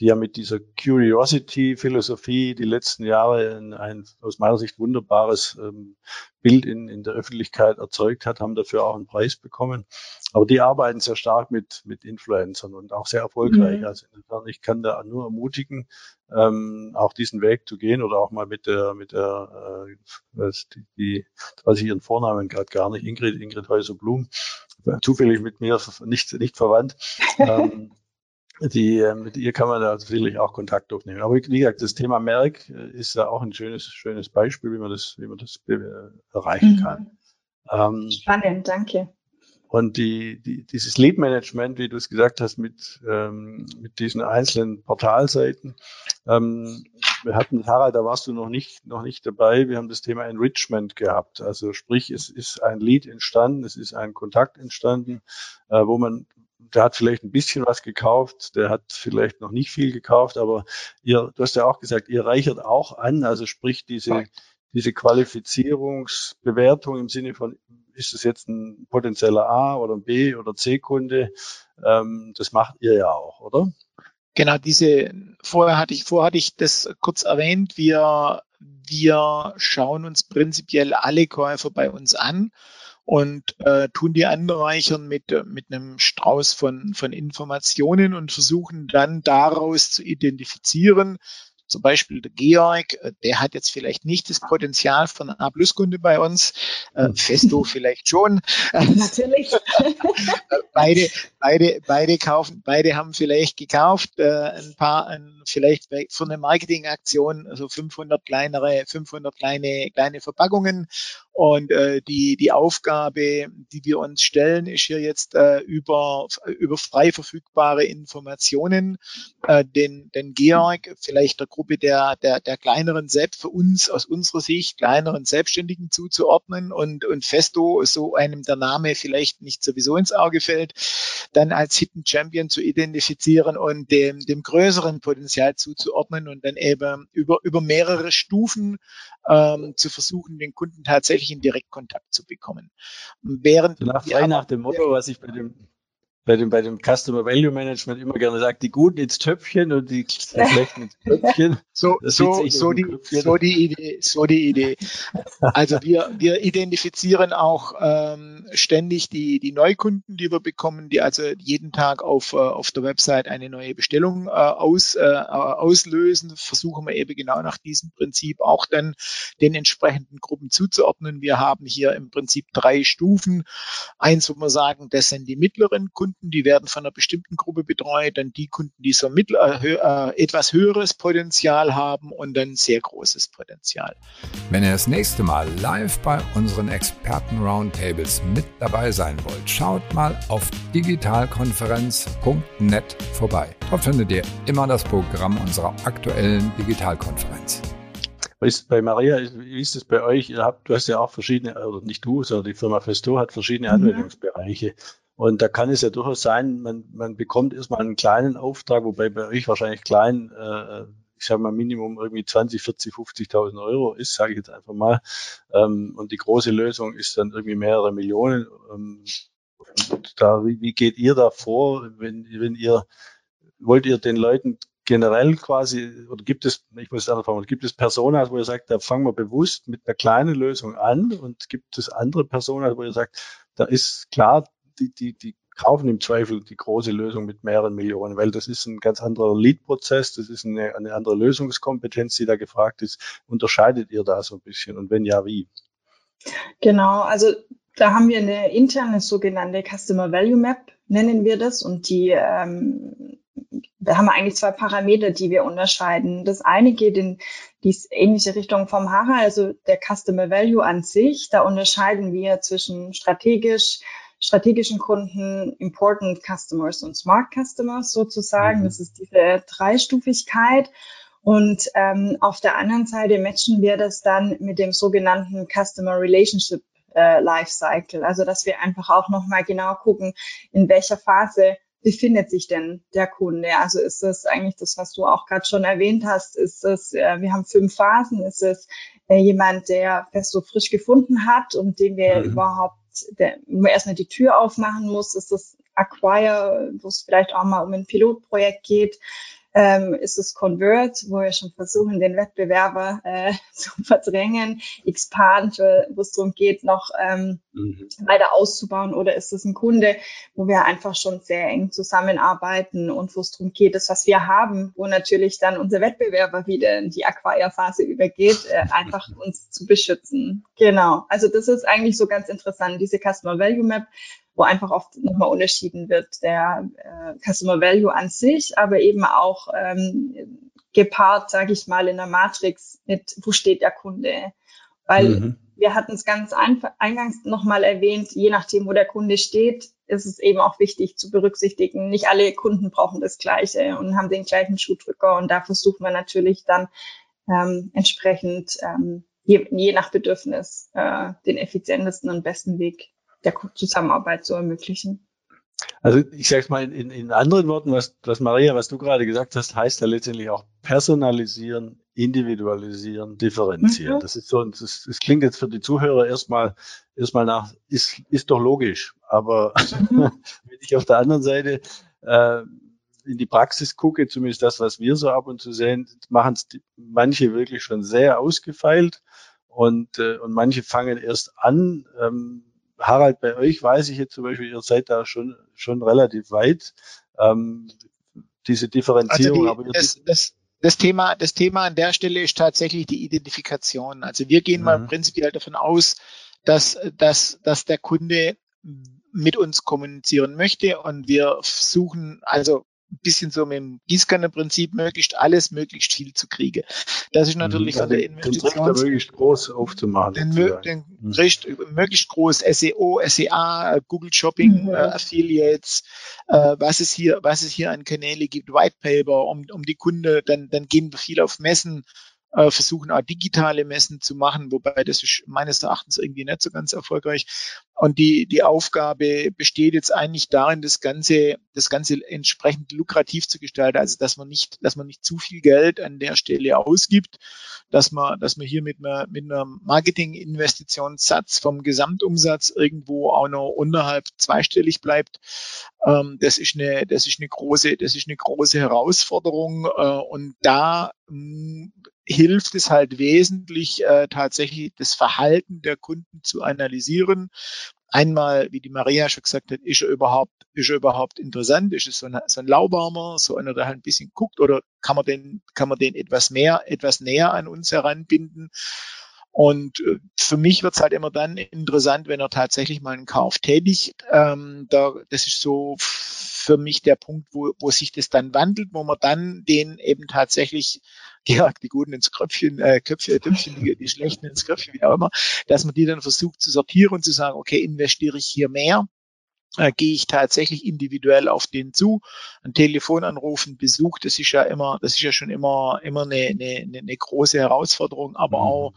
die ja mit dieser Curiosity-Philosophie die letzten Jahre ein, ein aus meiner Sicht wunderbares ähm, Bild in, in der Öffentlichkeit erzeugt hat, haben dafür auch einen Preis bekommen. Aber die arbeiten sehr stark mit, mit Influencern und auch sehr erfolgreich. Mhm. Also insofern, ich kann da nur ermutigen, ähm, auch diesen Weg zu gehen oder auch mal mit der, mit der, äh, die, die, weiß ich ihren Vornamen gerade gar nicht, Ingrid, Ingrid Häuser-Blum, zufällig mit mir nicht, nicht verwandt. ähm, die, äh, mit ihr kann man da sicherlich auch Kontakt aufnehmen. Aber wie gesagt, das Thema Merck äh, ist ja auch ein schönes, schönes Beispiel, wie man das, wie man das äh, erreichen mhm. kann. Ähm, Spannend, danke. Und die, die, dieses Lead Management, wie du es gesagt hast, mit, ähm, mit diesen einzelnen Portalseiten. Ähm, wir hatten, Harald, da warst du noch nicht, noch nicht dabei. Wir haben das Thema Enrichment gehabt. Also sprich, es ist ein Lead entstanden, es ist ein Kontakt entstanden, äh, wo man der hat vielleicht ein bisschen was gekauft, der hat vielleicht noch nicht viel gekauft, aber ihr, du hast ja auch gesagt, ihr reichert auch an, also sprich diese, diese Qualifizierungsbewertung im Sinne von, ist es jetzt ein potenzieller A oder ein B oder C-Kunde, ähm, das macht ihr ja auch, oder? Genau, diese, vorher hatte ich, vorher hatte ich das kurz erwähnt, wir, wir schauen uns prinzipiell alle Käufer bei uns an und äh, tun die anreichern mit, mit einem Strauß von, von Informationen und versuchen dann daraus zu identifizieren, zum Beispiel der Georg, äh, der hat jetzt vielleicht nicht das Potenzial von A-Plus-Kunde bei uns, äh, Festo vielleicht schon. Natürlich. beide, beide, beide kaufen, beide haben vielleicht gekauft, äh, ein paar, ein, vielleicht für eine Marketingaktion, also 500 kleinere, 500 kleine, kleine Verpackungen und äh, die, die Aufgabe, die wir uns stellen, ist hier jetzt äh, über, über frei verfügbare Informationen äh, den, den Georg, vielleicht der Gruppe der, der, der kleineren Selbst, für uns aus unserer Sicht kleineren Selbstständigen zuzuordnen und, und Festo, so einem der Name vielleicht nicht sowieso ins Auge fällt, dann als Hidden Champion zu identifizieren und dem, dem größeren Potenzial zuzuordnen und dann eben über, über mehrere Stufen ähm, zu versuchen, den Kunden tatsächlich in Direktkontakt zu bekommen. Während nach, dem Motto, was ich bei dem bei dem, bei dem Customer Value Management immer gerne sagt, die Guten ins Töpfchen und die Schlechten ins Töpfchen. So, so, so, die, so die Idee, so die Idee. Also wir, wir identifizieren auch ähm, ständig die, die Neukunden, die wir bekommen, die also jeden Tag auf, äh, auf der Website eine neue Bestellung äh, aus, äh, auslösen. Versuchen wir eben genau nach diesem Prinzip auch dann den entsprechenden Gruppen zuzuordnen. Wir haben hier im Prinzip drei Stufen. Eins, wo wir sagen, das sind die mittleren Kunden, die werden von einer bestimmten Gruppe betreut, dann die Kunden, die so mittel, äh, äh etwas höheres Potenzial haben und dann sehr großes Potenzial. Wenn ihr das nächste Mal live bei unseren Experten-Roundtables mit dabei sein wollt, schaut mal auf digitalkonferenz.net vorbei. Dort findet ihr immer das Programm unserer aktuellen Digitalkonferenz. Bei Maria, wie ist es bei euch? Ihr habt, du hast ja auch verschiedene, oder nicht du, sondern die Firma Festo hat verschiedene mhm. Anwendungsbereiche. Und da kann es ja durchaus sein, man, man bekommt erstmal einen kleinen Auftrag, wobei bei euch wahrscheinlich klein äh, ich sage mal Minimum irgendwie 20, 40, 50.000 Euro ist, sage ich jetzt einfach mal. Ähm, und die große Lösung ist dann irgendwie mehrere Millionen. Ähm, da, wie, wie geht ihr da vor, wenn, wenn ihr, wollt ihr den Leuten generell quasi, oder gibt es, ich muss es anders fragen, gibt es Personas, wo ihr sagt, da fangen wir bewusst mit einer kleinen Lösung an und gibt es andere Personas, wo ihr sagt, da ist klar, die, die, die kaufen im Zweifel die große Lösung mit mehreren Millionen, weil das ist ein ganz anderer Lead-Prozess, das ist eine, eine andere Lösungskompetenz, die da gefragt ist. Unterscheidet ihr da so ein bisschen und wenn ja, wie? Genau, also da haben wir eine interne sogenannte Customer Value Map, nennen wir das, und die ähm, da haben wir eigentlich zwei Parameter, die wir unterscheiden. Das eine geht in die ähnliche Richtung vom Hara, also der Customer Value an sich. Da unterscheiden wir zwischen strategisch, strategischen Kunden, Important Customers und Smart Customers sozusagen. Mhm. Das ist diese Dreistufigkeit. Und ähm, auf der anderen Seite matchen wir das dann mit dem sogenannten Customer Relationship äh, Lifecycle. Also dass wir einfach auch nochmal genau gucken, in welcher Phase befindet sich denn der Kunde? Also ist das eigentlich das, was du auch gerade schon erwähnt hast? Ist es, äh, wir haben fünf Phasen, ist es äh, jemand, der fest so frisch gefunden hat und den wir mhm. überhaupt der, man erstmal die Tür aufmachen muss, ist das Acquire, wo es vielleicht auch mal um ein Pilotprojekt geht. Ähm, ist es Convert, wo wir schon versuchen, den Wettbewerber äh, zu verdrängen, Expand, wo es darum geht, noch ähm, mhm. weiter auszubauen, oder ist es ein Kunde, wo wir einfach schon sehr eng zusammenarbeiten und wo es darum geht, das, was wir haben, wo natürlich dann unser Wettbewerber wieder in die Acquire-Phase übergeht, äh, einfach uns zu beschützen. Genau. Also das ist eigentlich so ganz interessant, diese Customer Value Map wo einfach oft nochmal unterschieden wird, der äh, Customer Value an sich, aber eben auch ähm, gepaart, sage ich mal, in der Matrix mit, wo steht der Kunde? Weil mhm. wir hatten es ganz eingangs nochmal erwähnt, je nachdem, wo der Kunde steht, ist es eben auch wichtig zu berücksichtigen. Nicht alle Kunden brauchen das Gleiche und haben den gleichen Schuhdrücker und da versuchen wir natürlich dann ähm, entsprechend ähm, je, je nach Bedürfnis äh, den effizientesten und besten Weg der Zusammenarbeit zu ermöglichen. Also ich sage mal in, in anderen Worten, was, was Maria, was du gerade gesagt hast, heißt ja letztendlich auch personalisieren, individualisieren, differenzieren. Mhm. Das ist so, das, das klingt jetzt für die Zuhörer erstmal erstmal nach, ist, ist doch logisch. Aber mhm. wenn ich auf der anderen Seite äh, in die Praxis gucke, zumindest das, was wir so ab und zu sehen, machen es manche wirklich schon sehr ausgefeilt und, äh, und manche fangen erst an, ähm, Harald, bei euch weiß ich jetzt zum Beispiel, ihr seid da schon, schon relativ weit. Ähm, diese Differenzierung. Also die, das, das, das, Thema, das Thema an der Stelle ist tatsächlich die Identifikation. Also wir gehen mhm. mal prinzipiell davon aus, dass, dass, dass der Kunde mit uns kommunizieren möchte und wir suchen, also ein bisschen so mit dem Gießkannenprinzip möglichst alles, möglichst viel zu kriegen. Das ist natürlich mhm. also der Investitions... möglichst groß aufzumachen. Den, den mhm. recht, möglichst groß SEO, SEA, Google Shopping, mhm. äh, Affiliates, äh, was es hier, was es hier an Kanäle gibt, White Paper, um, um die Kunde, dann, dann gehen wir viel auf Messen, äh, versuchen auch digitale Messen zu machen, wobei das ist meines Erachtens irgendwie nicht so ganz erfolgreich. Und die, die Aufgabe besteht jetzt eigentlich darin, das Ganze, das Ganze entsprechend lukrativ zu gestalten, also dass man nicht, dass man nicht zu viel Geld an der Stelle ausgibt, dass man, dass man hier mit einer, mit einem Marketing-Investitionssatz vom Gesamtumsatz irgendwo auch noch unterhalb zweistellig bleibt. Ähm, das ist eine, das ist eine große, das ist eine große Herausforderung. Äh, und da mh, hilft es halt wesentlich, äh, tatsächlich das Verhalten der Kunden zu analysieren. Einmal, wie die Maria schon gesagt hat, ist er überhaupt, ist er überhaupt interessant? Ist es so ein, so ein Lauwarmer, so einer, der halt ein bisschen guckt oder kann man den, kann man den etwas mehr, etwas näher an uns heranbinden? Und äh, für mich wird's halt immer dann interessant, wenn er tatsächlich mal einen Kauf tätigt. Ähm, da, das ist so für mich der Punkt, wo, wo sich das dann wandelt, wo man dann den eben tatsächlich ja, die Guten ins Kröpfchen, äh, Köpfchen, Töpfchen, die, die Schlechten ins Köpfchen, wie auch immer, dass man die dann versucht zu sortieren und zu sagen, okay, investiere ich hier mehr äh, gehe ich tatsächlich individuell auf den zu. Ein Telefonanruf, ein Besuch, das ist ja immer, das ist ja schon immer, immer eine, eine, eine große Herausforderung, aber mhm. auch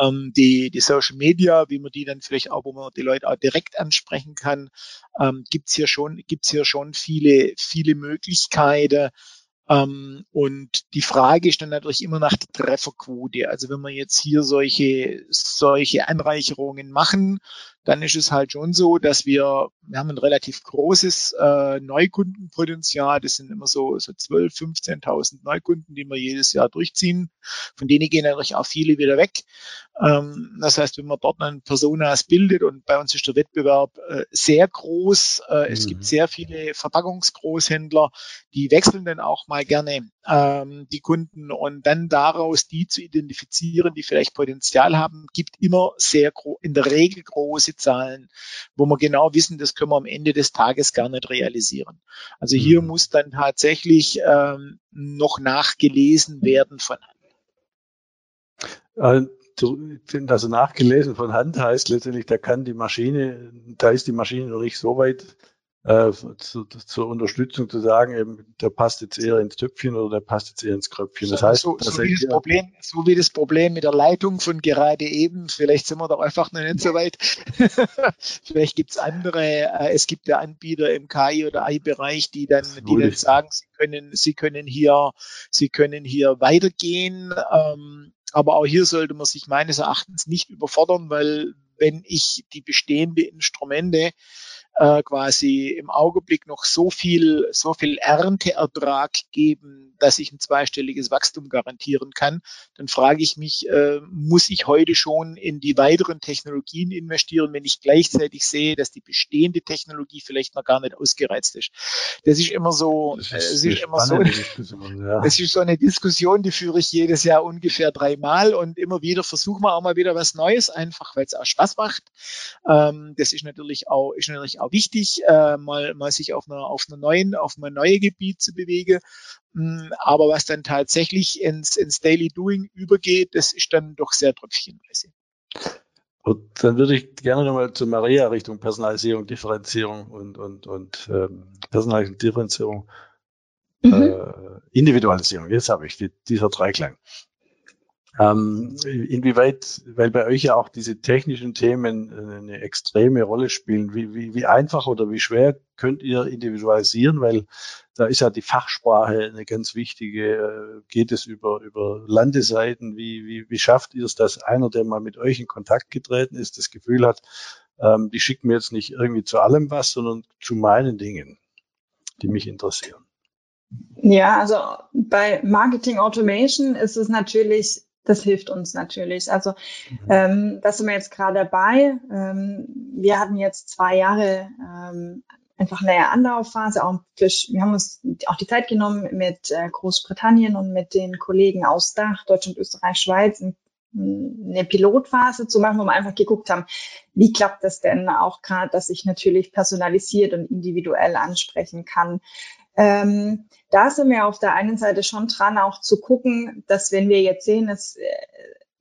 ähm, die, die Social Media, wie man die dann vielleicht auch, wo man die Leute auch direkt ansprechen kann, ähm, gibt's hier schon, gibt's hier schon viele, viele Möglichkeiten. Ähm, und die Frage ist dann natürlich immer nach der Trefferquote. Also wenn wir jetzt hier solche, solche Anreicherungen machen, dann ist es halt schon so, dass wir, wir haben ein relativ großes äh, Neukundenpotenzial. Das sind immer so, so 12, 15.000 Neukunden, die wir jedes Jahr durchziehen. Von denen gehen natürlich auch viele wieder weg. Ähm, das heißt, wenn man dort einen Personas bildet und bei uns ist der Wettbewerb äh, sehr groß, äh, mhm. es gibt mhm. sehr viele Verpackungsgroßhändler, die wechseln dann auch mal gerne ähm, die Kunden und dann daraus die zu identifizieren, die vielleicht Potenzial haben, gibt immer sehr in der Regel große Zahlen, wo wir genau wissen, das können wir am Ende des Tages gar nicht realisieren. Also hier mhm. muss dann tatsächlich ähm, noch nachgelesen werden von Hand. Also nachgelesen von Hand heißt letztendlich, da kann die Maschine, da ist die Maschine noch nicht so weit äh, zu, zur Unterstützung zu sagen, eben, der passt jetzt eher ins Töpfchen oder der passt jetzt eher ins Kröpfchen. Das heißt, so, so, wie das Problem, so wie das Problem mit der Leitung von gerade eben, vielleicht sind wir doch einfach noch nicht so weit. vielleicht gibt's andere, äh, es gibt ja Anbieter im KI oder AI-Bereich, die dann, die dann sagen, sie können, sie können hier, sie können hier weitergehen. Ähm, aber auch hier sollte man sich meines Erachtens nicht überfordern, weil wenn ich die bestehende Instrumente äh, quasi im Augenblick noch so viel, so viel Ernteertrag geben, dass ich ein zweistelliges Wachstum garantieren kann, dann frage ich mich, äh, muss ich heute schon in die weiteren Technologien investieren, wenn ich gleichzeitig sehe, dass die bestehende Technologie vielleicht noch gar nicht ausgereizt ist. Das ist immer so, das ist, äh, das ist immer so, ja. das ist so eine Diskussion, die führe ich jedes Jahr ungefähr dreimal und immer wieder versuchen wir auch mal wieder was Neues, einfach weil es auch Spaß macht. Ähm, das ist natürlich auch, ist natürlich auch wichtig, äh, mal, mal sich auf einer, auf einer neuen, auf einem neuen Gebiet zu bewegen. Mm, aber was dann tatsächlich ins, ins Daily Doing übergeht, das ist dann doch sehr tröpfchenweise. Und dann würde ich gerne nochmal zu Maria Richtung Personalisierung, Differenzierung und, und, und ähm, Personalisierung, Differenzierung, mhm. äh, Individualisierung. Jetzt habe ich die, dieser Dreiklang. Ähm, inwieweit, weil bei euch ja auch diese technischen Themen eine extreme Rolle spielen, wie, wie, wie einfach oder wie schwer könnt ihr individualisieren, weil da ist ja die Fachsprache eine ganz wichtige. Äh, geht es über, über Landeseiten? Wie, wie, wie schafft ihr es, dass einer, der mal mit euch in Kontakt getreten ist, das Gefühl hat, ähm, die schicken mir jetzt nicht irgendwie zu allem was, sondern zu meinen Dingen, die mich interessieren? Ja, also bei Marketing Automation ist es natürlich das hilft uns natürlich. Also mhm. ähm, da sind wir jetzt gerade dabei. Ähm, wir hatten jetzt zwei Jahre ähm, einfach eine Anlaufphase. Auch wir haben uns auch die Zeit genommen, mit äh, Großbritannien und mit den Kollegen aus Dach, Deutschland, Österreich, Schweiz, eine Pilotphase zu machen, wo wir einfach geguckt haben, wie klappt das denn auch gerade, dass ich natürlich personalisiert und individuell ansprechen kann. Ähm, da sind wir auf der einen Seite schon dran, auch zu gucken, dass wenn wir jetzt sehen, dass äh,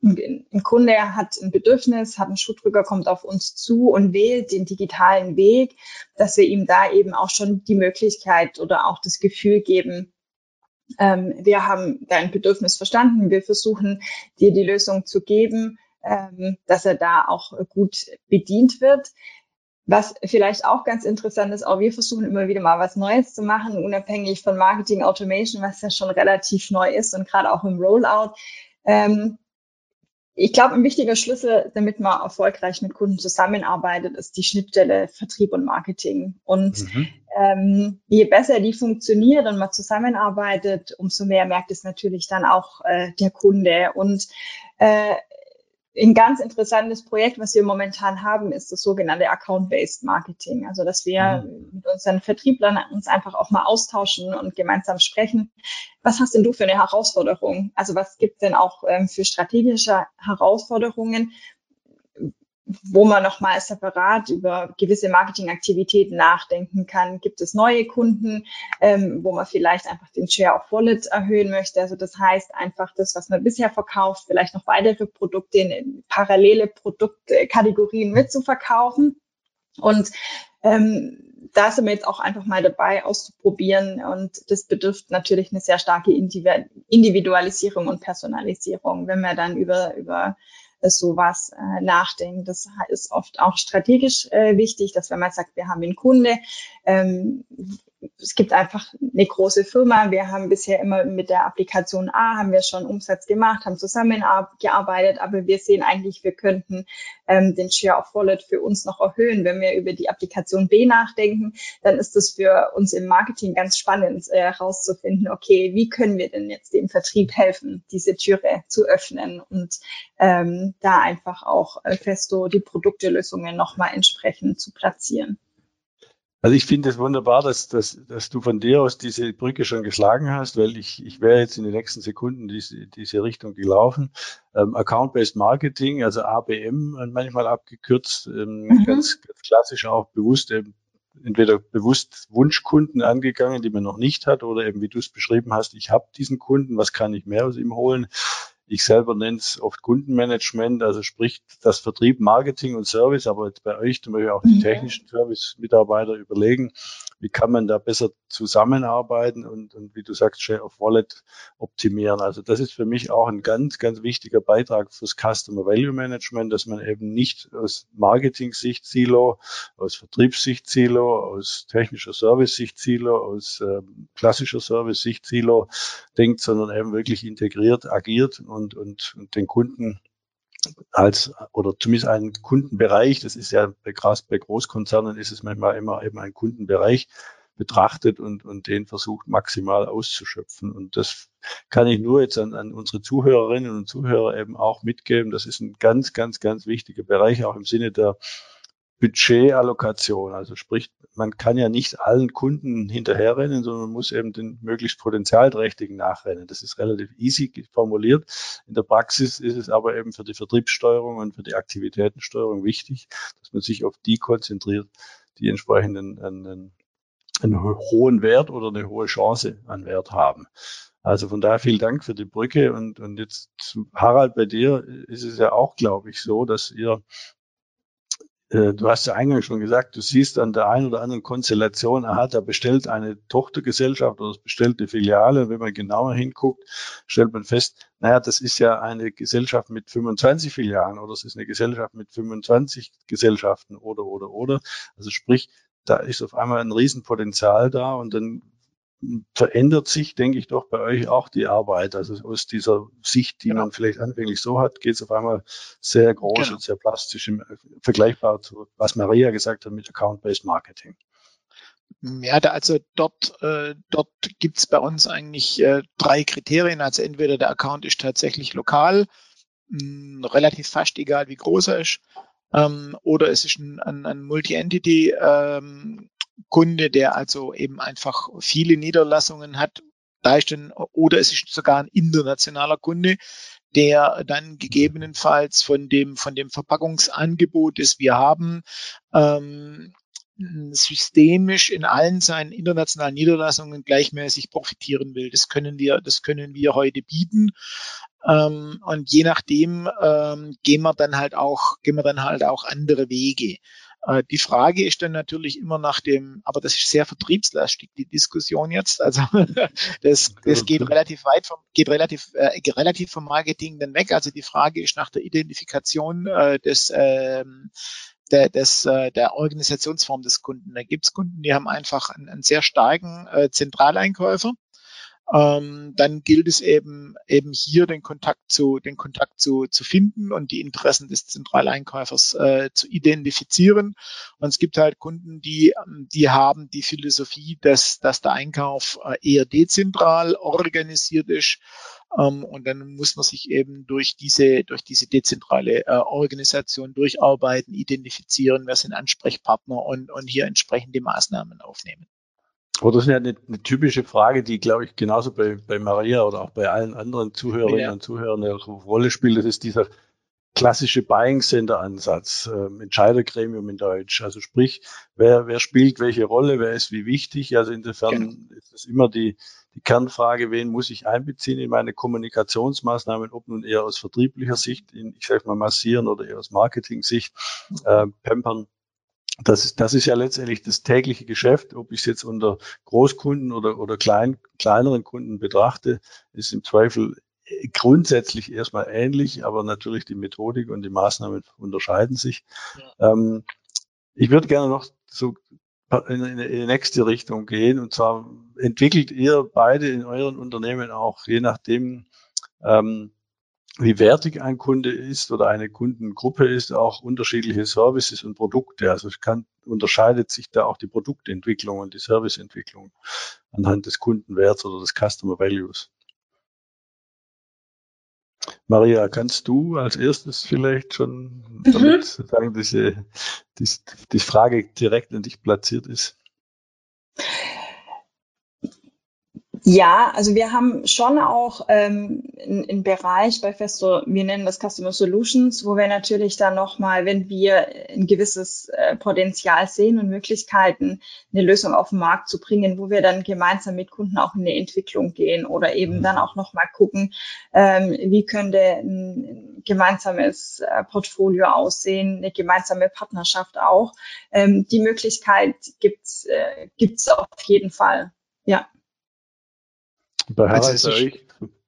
ein Kunde hat ein Bedürfnis, hat einen Schuhdrücker, kommt auf uns zu und wählt den digitalen Weg, dass wir ihm da eben auch schon die Möglichkeit oder auch das Gefühl geben, ähm, wir haben dein Bedürfnis verstanden, wir versuchen dir die Lösung zu geben, ähm, dass er da auch gut bedient wird. Was vielleicht auch ganz interessant ist, auch wir versuchen immer wieder mal was Neues zu machen, unabhängig von Marketing Automation, was ja schon relativ neu ist und gerade auch im Rollout. Ähm, ich glaube, ein wichtiger Schlüssel, damit man erfolgreich mit Kunden zusammenarbeitet, ist die Schnittstelle Vertrieb und Marketing. Und mhm. ähm, je besser die funktioniert und man zusammenarbeitet, umso mehr merkt es natürlich dann auch äh, der Kunde. Und äh, ein ganz interessantes Projekt, was wir momentan haben, ist das sogenannte Account-Based Marketing. Also, dass wir mhm. mit unseren Vertrieblern uns einfach auch mal austauschen und gemeinsam sprechen. Was hast denn du für eine Herausforderung? Also, was gibt es denn auch ähm, für strategische Herausforderungen? Wo man nochmal separat über gewisse Marketingaktivitäten nachdenken kann. Gibt es neue Kunden, ähm, wo man vielleicht einfach den Share of Wallet erhöhen möchte? Also das heißt einfach das, was man bisher verkauft, vielleicht noch weitere Produkte in parallele Produktkategorien mitzuverkaufen. Und ähm, da sind wir jetzt auch einfach mal dabei auszuprobieren und das betrifft natürlich eine sehr starke Individualisierung und Personalisierung, wenn wir dann über, über sowas äh, nachdenken. Das ist oft auch strategisch äh, wichtig, dass wenn man sagt, wir haben einen Kunde, ähm, es gibt einfach eine große Firma. Wir haben bisher immer mit der Applikation A haben wir schon Umsatz gemacht, haben zusammengearbeitet, aber wir sehen eigentlich, wir könnten ähm, den Share of Wallet für uns noch erhöhen. Wenn wir über die Applikation B nachdenken, dann ist es für uns im Marketing ganz spannend äh, herauszufinden, okay, wie können wir denn jetzt dem Vertrieb helfen, diese Türe zu öffnen und ähm, da einfach auch äh, festo die Produktelösungen nochmal entsprechend zu platzieren. Also ich finde es wunderbar, dass, dass, dass du von dir aus diese Brücke schon geschlagen hast, weil ich, ich wäre jetzt in den nächsten Sekunden diese, diese Richtung gelaufen. Ähm, Account-Based Marketing, also ABM manchmal abgekürzt, ähm, mhm. ganz, ganz klassisch auch bewusst eben entweder bewusst Wunschkunden angegangen, die man noch nicht hat, oder eben wie du es beschrieben hast, ich habe diesen Kunden, was kann ich mehr aus ihm holen? Ich selber nenne es oft Kundenmanagement, also sprich das Vertrieb, Marketing und Service, aber jetzt bei euch zum Beispiel auch die mhm. technischen Service-Mitarbeiter überlegen, wie kann man da besser zusammenarbeiten und, und wie du sagst, Share of Wallet optimieren. Also das ist für mich auch ein ganz, ganz wichtiger Beitrag fürs Customer Value Management, dass man eben nicht aus Marketing-Sicht Silo, aus Vertriebssicht Silo, aus technischer Service-Sicht Silo, aus äh, klassischer Service-Sicht Silo denkt, sondern eben wirklich integriert agiert und, und, und den Kunden als oder zumindest einen Kundenbereich, das ist ja bei, bei Großkonzernen ist es manchmal immer eben ein Kundenbereich betrachtet und, und den versucht maximal auszuschöpfen. Und das kann ich nur jetzt an, an unsere Zuhörerinnen und Zuhörer eben auch mitgeben. Das ist ein ganz, ganz, ganz wichtiger Bereich, auch im Sinne der Budgetallokation. Also sprich, man kann ja nicht allen Kunden hinterherrennen, sondern man muss eben den möglichst potenzialträchtigen nachrennen. Das ist relativ easy formuliert. In der Praxis ist es aber eben für die Vertriebssteuerung und für die Aktivitätensteuerung wichtig, dass man sich auf die konzentriert, die entsprechenden einen, einen hohen Wert oder eine hohe Chance an Wert haben. Also von daher vielen Dank für die Brücke und, und jetzt zu Harald, bei dir ist es ja auch, glaube ich, so, dass ihr äh, du hast ja eingangs schon gesagt, du siehst an der einen oder anderen Konstellation, aha, da bestellt eine Tochtergesellschaft oder es bestellt eine Filiale. Wenn man genauer hinguckt, stellt man fest, naja, das ist ja eine Gesellschaft mit 25 Filialen oder es ist eine Gesellschaft mit 25 Gesellschaften oder, oder, oder. Also sprich, da ist auf einmal ein Riesenpotenzial da und dann verändert sich, denke ich, doch bei euch auch die Arbeit. Also aus dieser Sicht, die genau. man vielleicht anfänglich so hat, geht es auf einmal sehr groß genau. und sehr plastisch, im, vergleichbar zu, was Maria gesagt hat mit Account-Based Marketing. Ja, also dort, äh, dort gibt's bei uns eigentlich äh, drei Kriterien. Also entweder der Account ist tatsächlich lokal, mh, relativ fast egal wie groß er ist, ähm, oder es ist ein, ein, ein Multi-Entity ähm, Kunde, der also eben einfach viele Niederlassungen hat, da ist dann, oder es ist sogar ein internationaler Kunde, der dann gegebenenfalls von dem, von dem Verpackungsangebot, das wir haben, ähm, systemisch in allen seinen internationalen Niederlassungen gleichmäßig profitieren will. Das können wir, das können wir heute bieten. Ähm, und je nachdem ähm, gehen wir dann halt auch, gehen wir dann halt auch andere Wege. Äh, die Frage ist dann natürlich immer nach dem, aber das ist sehr vertriebslastig, die Diskussion jetzt. Also das, das geht relativ weit vom, geht relativ, äh, relativ vom Marketing dann weg. Also die Frage ist nach der Identifikation äh, des, äh, der, des, äh, der Organisationsform des Kunden. Da gibt es Kunden, die haben einfach einen, einen sehr starken äh, Zentraleinkäufer ähm, dann gilt es eben eben hier den Kontakt zu den Kontakt zu, zu finden und die Interessen des Zentraleinkäufers äh, zu identifizieren. Und es gibt halt Kunden, die die haben die Philosophie, dass dass der Einkauf äh, eher dezentral organisiert ist. Ähm, und dann muss man sich eben durch diese durch diese dezentrale äh, Organisation durcharbeiten, identifizieren, wer sind Ansprechpartner und und hier entsprechende Maßnahmen aufnehmen. Aber das ist ja eine, eine, typische Frage, die, glaube ich, genauso bei, bei Maria oder auch bei allen anderen Zuhörerinnen ja. und Zuhörern eine Rolle spielt. Das ist dieser klassische Buying Center Ansatz, ähm, Entscheidergremium in Deutsch. Also sprich, wer, wer spielt welche Rolle, wer ist wie wichtig. Also insofern genau. ist es immer die, die Kernfrage, wen muss ich einbeziehen in meine Kommunikationsmaßnahmen, ob nun eher aus vertrieblicher Sicht, in, ich sage mal massieren oder eher aus Marketing-Sicht, äh, pampern das ist, das ist ja letztendlich das tägliche Geschäft. Ob ich es jetzt unter Großkunden oder, oder klein, kleineren Kunden betrachte, ist im Zweifel grundsätzlich erstmal ähnlich, aber natürlich die Methodik und die Maßnahmen unterscheiden sich. Ja. Ähm, ich würde gerne noch so in, in, die nächste Richtung gehen. Und zwar entwickelt ihr beide in euren Unternehmen auch, je nachdem, ähm, wie wertig ein Kunde ist oder eine Kundengruppe ist, auch unterschiedliche Services und Produkte. Also es kann, unterscheidet sich da auch die Produktentwicklung und die Serviceentwicklung anhand des Kundenwerts oder des Customer Values. Maria, kannst du als erstes vielleicht schon, mhm. damit sozusagen diese, die, die Frage direkt an dich platziert ist? Ja, also wir haben schon auch ähm, einen Bereich bei Festo, wir nennen das Customer Solutions, wo wir natürlich dann nochmal, wenn wir ein gewisses äh, Potenzial sehen und Möglichkeiten, eine Lösung auf den Markt zu bringen, wo wir dann gemeinsam mit Kunden auch in eine Entwicklung gehen oder eben mhm. dann auch nochmal gucken, ähm, wie könnte ein gemeinsames äh, Portfolio aussehen, eine gemeinsame Partnerschaft auch. Ähm, die Möglichkeit gibt's äh, gibt's auf jeden Fall. Ja. Bei also euch,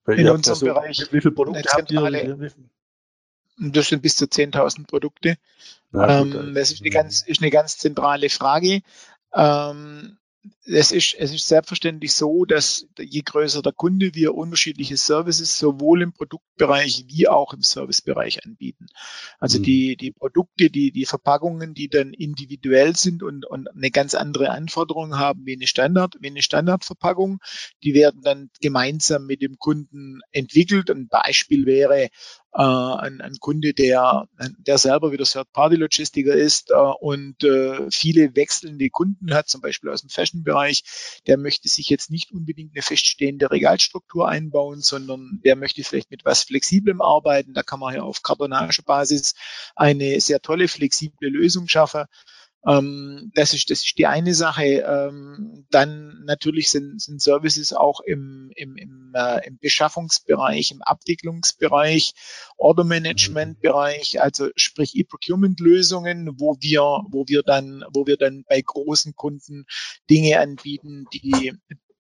in unserem so, Bereich. Wie viele Produkte habt ihr? Das sind bis zu 10.000 Produkte. Ja, ähm, das ist eine, ganz, ist eine ganz zentrale Frage. Ähm, es ist, es ist selbstverständlich so, dass je größer der Kunde, wir unterschiedliche Services sowohl im Produktbereich wie auch im Servicebereich anbieten. Also mhm. die, die Produkte, die, die Verpackungen, die dann individuell sind und, und eine ganz andere Anforderung haben wie eine Standard, wie eine Standardverpackung, die werden dann gemeinsam mit dem Kunden entwickelt. Ein Beispiel wäre, äh, ein, ein Kunde, der, der selber wieder Third-Party-Logistiker ist äh, und äh, viele wechselnde Kunden hat, zum Beispiel aus dem Fashion-Bereich, der möchte sich jetzt nicht unbedingt eine feststehende Regalstruktur einbauen, sondern der möchte vielleicht mit was Flexiblem arbeiten. Da kann man ja auf Kartonagebasis eine sehr tolle, flexible Lösung schaffen. Ähm, das, ist, das ist die eine Sache. Ähm, dann natürlich sind, sind Services auch im, im, im, äh, im Beschaffungsbereich, im Abwicklungsbereich, Order-Management-Bereich, also sprich E-Procurement-Lösungen, wo wir, wo wir dann, wo wir dann bei großen Kunden Dinge anbieten, die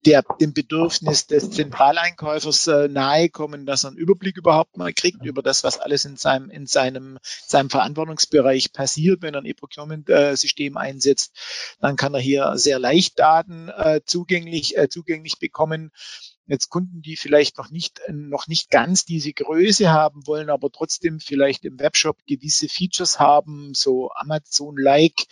der dem Bedürfnis des Zentraleinkäufers äh, nahe kommen, dass er einen Überblick überhaupt mal kriegt über das, was alles in seinem, in seinem, seinem Verantwortungsbereich passiert. Wenn er ein E-Procurement-System einsetzt, dann kann er hier sehr leicht Daten äh, zugänglich, äh, zugänglich bekommen jetzt Kunden, die vielleicht noch nicht, noch nicht ganz diese Größe haben wollen, aber trotzdem vielleicht im Webshop gewisse Features haben, so Amazon-like,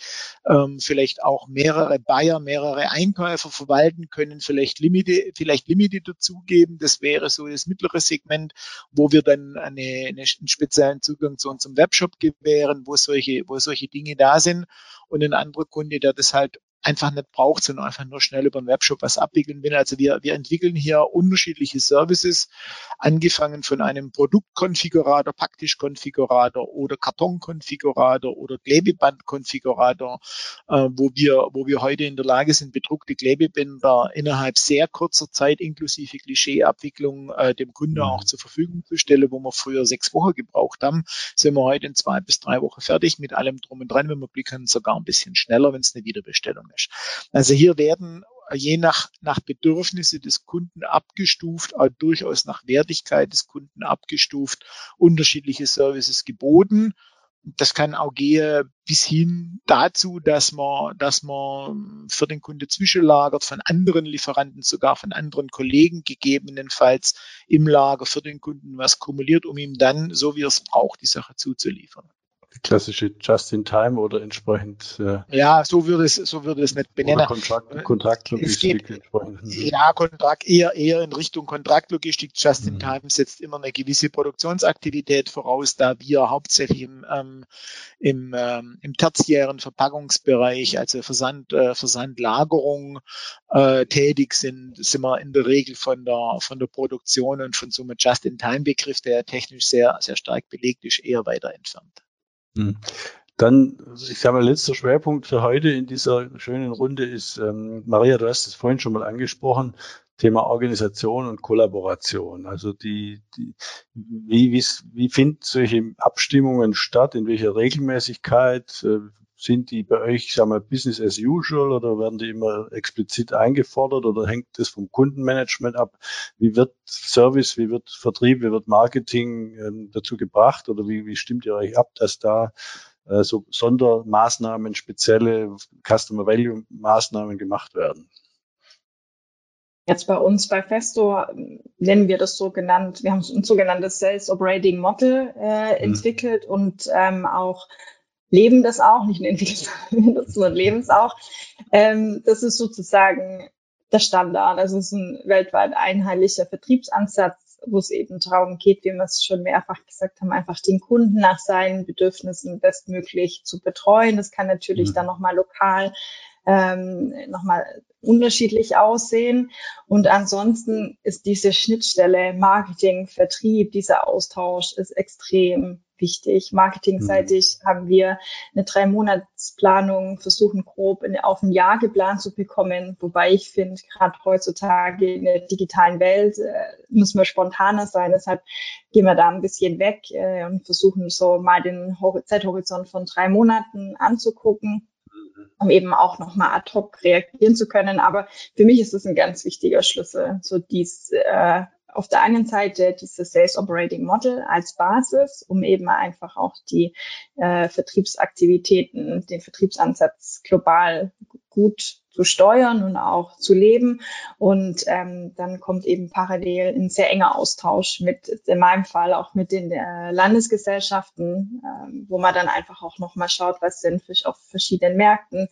ähm, vielleicht auch mehrere Buyer, mehrere Einkäufer verwalten können, vielleicht Limite, vielleicht Limite dazugeben. Das wäre so das mittlere Segment, wo wir dann eine, eine, einen speziellen Zugang zu unserem Webshop gewähren, wo solche, wo solche Dinge da sind. Und ein anderer Kunde, der das halt einfach nicht braucht, sondern einfach nur schnell über einen Webshop was abwickeln will. Also wir, wir entwickeln hier unterschiedliche Services, angefangen von einem Produktkonfigurator, Paktischkonfigurator oder Kartonkonfigurator oder Klebebandkonfigurator, äh, wo wir, wo wir heute in der Lage sind, bedruckte Klebebänder innerhalb sehr kurzer Zeit inklusive Klischeeabwicklung äh, dem Kunde mhm. auch zur Verfügung zu stellen, wo wir früher sechs Wochen gebraucht haben, sind wir heute in zwei bis drei Wochen fertig mit allem drum und dran. Wenn wir Glück haben, sogar ein bisschen schneller, wenn es eine Wiederbestellung ist. Also hier werden je nach, nach Bedürfnisse des Kunden abgestuft, auch durchaus nach Wertigkeit des Kunden abgestuft, unterschiedliche Services geboten. Das kann auch gehen bis hin dazu, dass man, dass man für den Kunde zwischenlagert, von anderen Lieferanten, sogar von anderen Kollegen gegebenenfalls im Lager für den Kunden was kumuliert, um ihm dann, so wie er es braucht, die Sache zuzuliefern klassische Just-in-Time oder entsprechend. Äh, ja, so würde es, so würde es nicht benennen. Kontrakt, Kontraktlogistik entsprechend. Ja, Kontrakt eher, eher in Richtung Kontraktlogistik. Just-in-Time mhm. setzt immer eine gewisse Produktionsaktivität voraus, da wir hauptsächlich im, ähm, im, ähm, im tertiären Verpackungsbereich, also Versand, äh, Versandlagerung äh, tätig sind, sind wir in der Regel von der, von der Produktion und von so einem Just-in-Time-Begriff, der technisch sehr, sehr stark belegt ist, eher weiter entfernt. Hm. Dann, ich sage mal, letzter Schwerpunkt für heute in dieser schönen Runde ist, ähm, Maria, du hast es vorhin schon mal angesprochen, Thema Organisation und Kollaboration. Also die, die wie, wie, wie finden solche Abstimmungen statt, in welcher Regelmäßigkeit? Sind die bei euch, sagen wir, Business as usual oder werden die immer explizit eingefordert oder hängt das vom Kundenmanagement ab? Wie wird Service, wie wird Vertrieb, wie wird Marketing ähm, dazu gebracht oder wie, wie stimmt ihr euch ab, dass da äh, so Sondermaßnahmen, spezielle Customer Value Maßnahmen gemacht werden? Jetzt bei uns bei Festo ähm, nennen wir das so genannt, wir haben ein sogenanntes Sales Operating Model äh, mhm. entwickelt mhm. und ähm, auch leben das auch, nicht nur entwickeln sondern leben es auch. Ähm, das ist sozusagen der Standard. Also es ist ein weltweit einheitlicher Vertriebsansatz, wo es eben darum geht, wie wir es schon mehrfach gesagt haben, einfach den Kunden nach seinen Bedürfnissen bestmöglich zu betreuen. Das kann natürlich mhm. dann nochmal lokal ähm, nochmal unterschiedlich aussehen. Und ansonsten ist diese Schnittstelle Marketing, Vertrieb, dieser Austausch ist extrem wichtig. Marketingseitig mhm. haben wir eine drei Monatsplanung versuchen grob in, auf ein Jahr geplant zu bekommen, wobei ich finde, gerade heutzutage in der digitalen Welt äh, müssen wir spontaner sein. Deshalb gehen wir da ein bisschen weg äh, und versuchen so mal den Zeithorizont von drei Monaten anzugucken um eben auch nochmal ad hoc reagieren zu können. Aber für mich ist das ein ganz wichtiger Schlüssel, so dies äh, auf der einen Seite dieses Sales Operating Model als Basis, um eben einfach auch die äh, Vertriebsaktivitäten, den Vertriebsansatz global gut zu steuern und auch zu leben. Und ähm, dann kommt eben parallel ein sehr enger Austausch mit, in meinem Fall auch mit den äh, Landesgesellschaften, äh, wo man dann einfach auch nochmal schaut, was sind auf verschiedenen Märkten,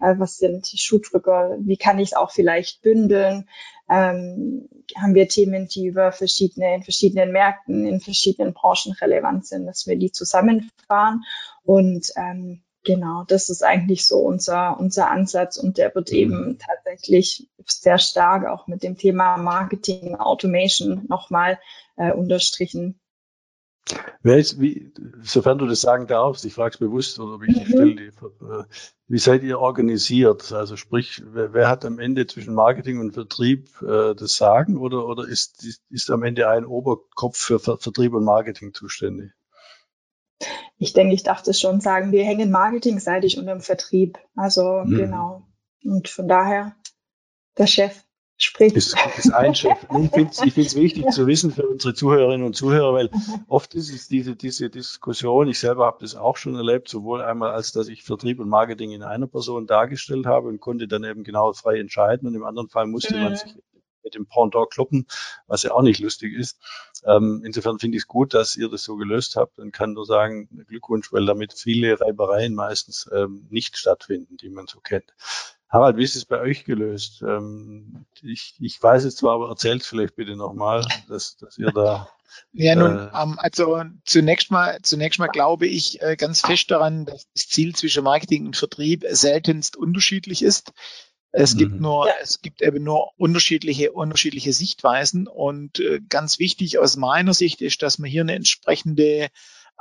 äh, was sind Schuhdrücke, wie kann ich es auch vielleicht bündeln. Ähm, haben wir Themen, die über verschiedene, in verschiedenen Märkten, in verschiedenen Branchen relevant sind, dass wir die zusammenfahren. Und ähm, Genau, das ist eigentlich so unser, unser Ansatz und der wird mhm. eben tatsächlich sehr stark auch mit dem Thema Marketing Automation nochmal äh, unterstrichen. Wer ist, wie, sofern du das sagen darfst, ich frage es bewusst oder wie, ich stelle die, äh, wie seid ihr organisiert? Also sprich, wer, wer, hat am Ende zwischen Marketing und Vertrieb äh, das Sagen oder, oder ist, ist, ist am Ende ein Oberkopf für Vertrieb und Marketing zuständig? Ich denke, ich darf das schon sagen, wir hängen marketingseitig unter dem Vertrieb. Also mhm. genau. Und von daher, der Chef spricht. Ist, ist ein Chef. Ich finde es ich wichtig zu wissen für unsere Zuhörerinnen und Zuhörer, weil mhm. oft ist es diese, diese Diskussion, ich selber habe das auch schon erlebt, sowohl einmal als dass ich Vertrieb und Marketing in einer Person dargestellt habe und konnte dann eben genau frei entscheiden und im anderen Fall musste mhm. man sich mit dem Pendant kloppen, was ja auch nicht lustig ist. Ähm, insofern finde ich es gut, dass ihr das so gelöst habt und kann nur sagen, Glückwunsch, weil damit viele Reibereien meistens ähm, nicht stattfinden, die man so kennt. Harald, wie ist es bei euch gelöst? Ähm, ich, ich weiß es zwar, aber erzählt vielleicht bitte nochmal, dass, dass ihr da. Ja, nun, äh, ähm, also zunächst mal, zunächst mal glaube ich äh, ganz fest daran, dass das Ziel zwischen Marketing und Vertrieb seltenst unterschiedlich ist. Es mhm. gibt nur, ja. es gibt eben nur unterschiedliche, unterschiedliche Sichtweisen. Und äh, ganz wichtig aus meiner Sicht ist, dass man hier eine entsprechende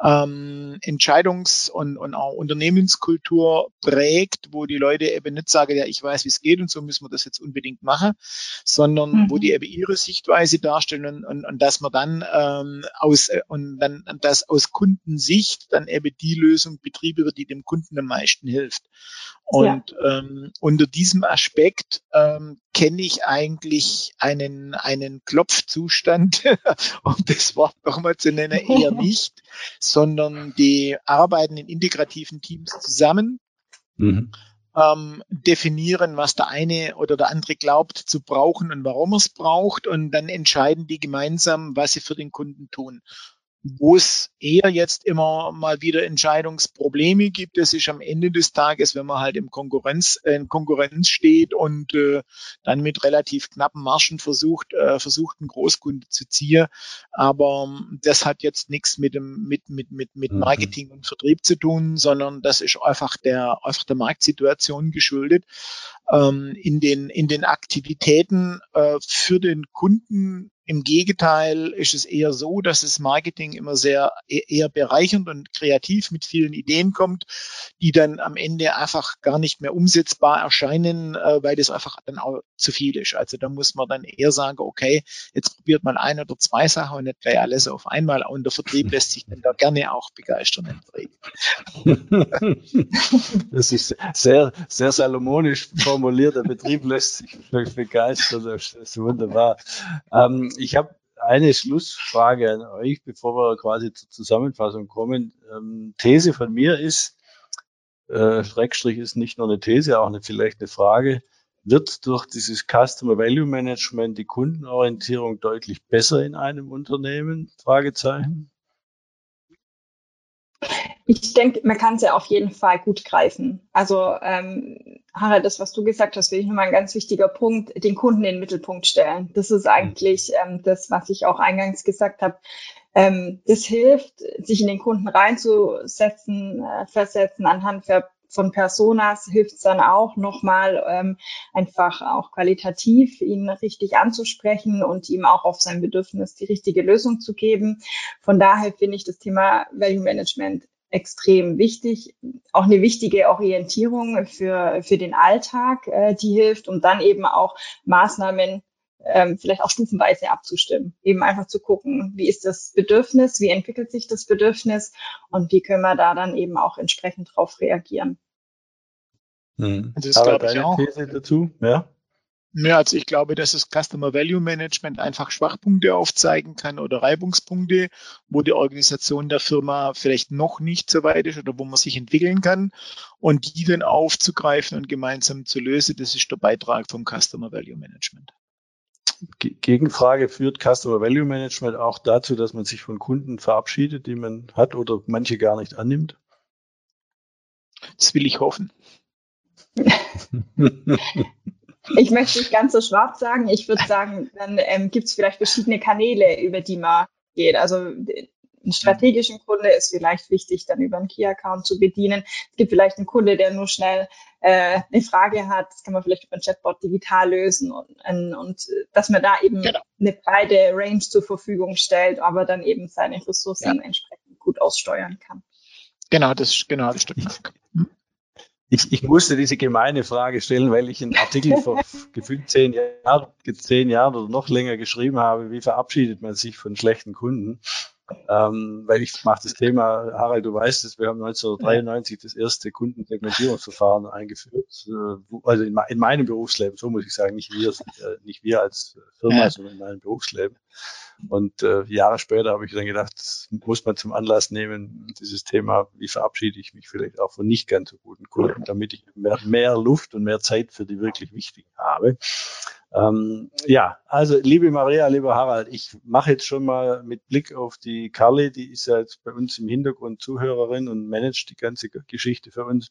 ähm, Entscheidungs- und, und auch Unternehmenskultur prägt, wo die Leute eben nicht sagen, ja, ich weiß, wie es geht und so müssen wir das jetzt unbedingt machen, sondern mhm. wo die eben ihre Sichtweise darstellen und, und, und dass man dann ähm, aus äh, und dann das aus Kundensicht dann eben die Lösung Betriebe wird, die dem Kunden am meisten hilft. Und ja. ähm, unter diesem Aspekt ähm, kenne ich eigentlich einen, einen Klopfzustand, um das Wort nochmal zu nennen, eher nicht, sondern die arbeiten in integrativen Teams zusammen. Mhm. Ähm, definieren, was der eine oder der andere glaubt zu brauchen und warum er es braucht und dann entscheiden die gemeinsam, was sie für den Kunden tun wo es eher jetzt immer mal wieder Entscheidungsprobleme gibt. Das ist am Ende des Tages, wenn man halt im Konkurrenz, in Konkurrenz steht und äh, dann mit relativ knappen Marschen versucht, äh, versucht, einen Großkunde zu ziehen. Aber ähm, das hat jetzt nichts mit dem, mit, mit, mit, mit mhm. Marketing und Vertrieb zu tun, sondern das ist einfach der, einfach der Marktsituation geschuldet. Ähm, in den, in den Aktivitäten äh, für den Kunden im Gegenteil ist es eher so, dass das Marketing immer sehr e-, eher bereichernd und kreativ mit vielen Ideen kommt, die dann am Ende einfach gar nicht mehr umsetzbar erscheinen, äh, weil das einfach dann auch zu viel ist. Also da muss man dann eher sagen, okay, jetzt probiert man ein oder zwei Sachen und nicht gleich alles auf einmal. Und der Vertrieb lässt sich dann da gerne auch begeistern Das ist sehr, sehr salomonisch formuliert. Der Betrieb lässt sich begeistern. Das ist wunderbar. Ähm, ich habe eine Schlussfrage an euch, bevor wir quasi zur Zusammenfassung kommen. Ähm, These von mir ist, äh, Schrägstrich ist nicht nur eine These, auch eine, vielleicht eine Frage, wird durch dieses Customer Value Management die Kundenorientierung deutlich besser in einem Unternehmen? Fragezeichen. Ich denke, man kann es ja auf jeden Fall gut greifen. Also ähm, Harald, das, was du gesagt hast, finde ich nochmal ein ganz wichtiger Punkt, den Kunden in den Mittelpunkt stellen. Das ist eigentlich ähm, das, was ich auch eingangs gesagt habe. Ähm, das hilft, sich in den Kunden reinzusetzen, äh, versetzen anhand von Personas hilft es dann auch nochmal ähm, einfach auch qualitativ ihn richtig anzusprechen und ihm auch auf sein Bedürfnis die richtige Lösung zu geben. Von daher finde ich das Thema Value Management extrem wichtig. Auch eine wichtige Orientierung für, für den Alltag, äh, die hilft, um dann eben auch Maßnahmen ähm, vielleicht auch stufenweise abzustimmen. Eben einfach zu gucken, wie ist das Bedürfnis, wie entwickelt sich das Bedürfnis und wie können wir da dann eben auch entsprechend darauf reagieren. Hm. Das ist, glaube ich, auch. These dazu, ja? Ja, also ich glaube, dass das Customer Value Management einfach Schwachpunkte aufzeigen kann oder Reibungspunkte, wo die Organisation der Firma vielleicht noch nicht so weit ist oder wo man sich entwickeln kann und die dann aufzugreifen und gemeinsam zu lösen, das ist der Beitrag vom Customer Value Management. Gegenfrage, führt Customer Value Management auch dazu, dass man sich von Kunden verabschiedet, die man hat oder manche gar nicht annimmt? Das will ich hoffen. Ich möchte nicht ganz so schwarz sagen. Ich würde sagen, dann ähm, gibt es vielleicht verschiedene Kanäle, über die man geht. Also einen strategischen Kunde ist vielleicht wichtig, dann über einen Key-Account zu bedienen. Es gibt vielleicht einen Kunde, der nur schnell äh, eine Frage hat. Das kann man vielleicht über ein Chatbot digital lösen und, und dass man da eben genau. eine breite Range zur Verfügung stellt, aber dann eben seine Ressourcen ja. entsprechend gut aussteuern kann. Genau, das genau das stimmt. Ich, ich musste diese gemeine Frage stellen, weil ich einen Artikel vor gefühlt zehn Jahren, zehn Jahren oder noch länger geschrieben habe, wie verabschiedet man sich von schlechten Kunden. Ähm, weil ich mache das Thema, Harald, du weißt es, wir haben 1993 das erste Kundensegmentierungsverfahren eingeführt, äh, also in, in, meinem Berufsleben, so muss ich sagen, nicht wir, äh, nicht wir als Firma, ja. sondern in meinem Berufsleben. Und äh, Jahre später habe ich dann gedacht, das muss man zum Anlass nehmen, dieses Thema, wie verabschiede ich mich vielleicht auch von nicht ganz so guten Kunden, damit ich mehr, mehr Luft und mehr Zeit für die wirklich wichtigen habe. Ähm, ja, also liebe Maria, lieber Harald, ich mache jetzt schon mal mit Blick auf die Carly, die ist ja jetzt bei uns im Hintergrund Zuhörerin und managt die ganze Geschichte für uns.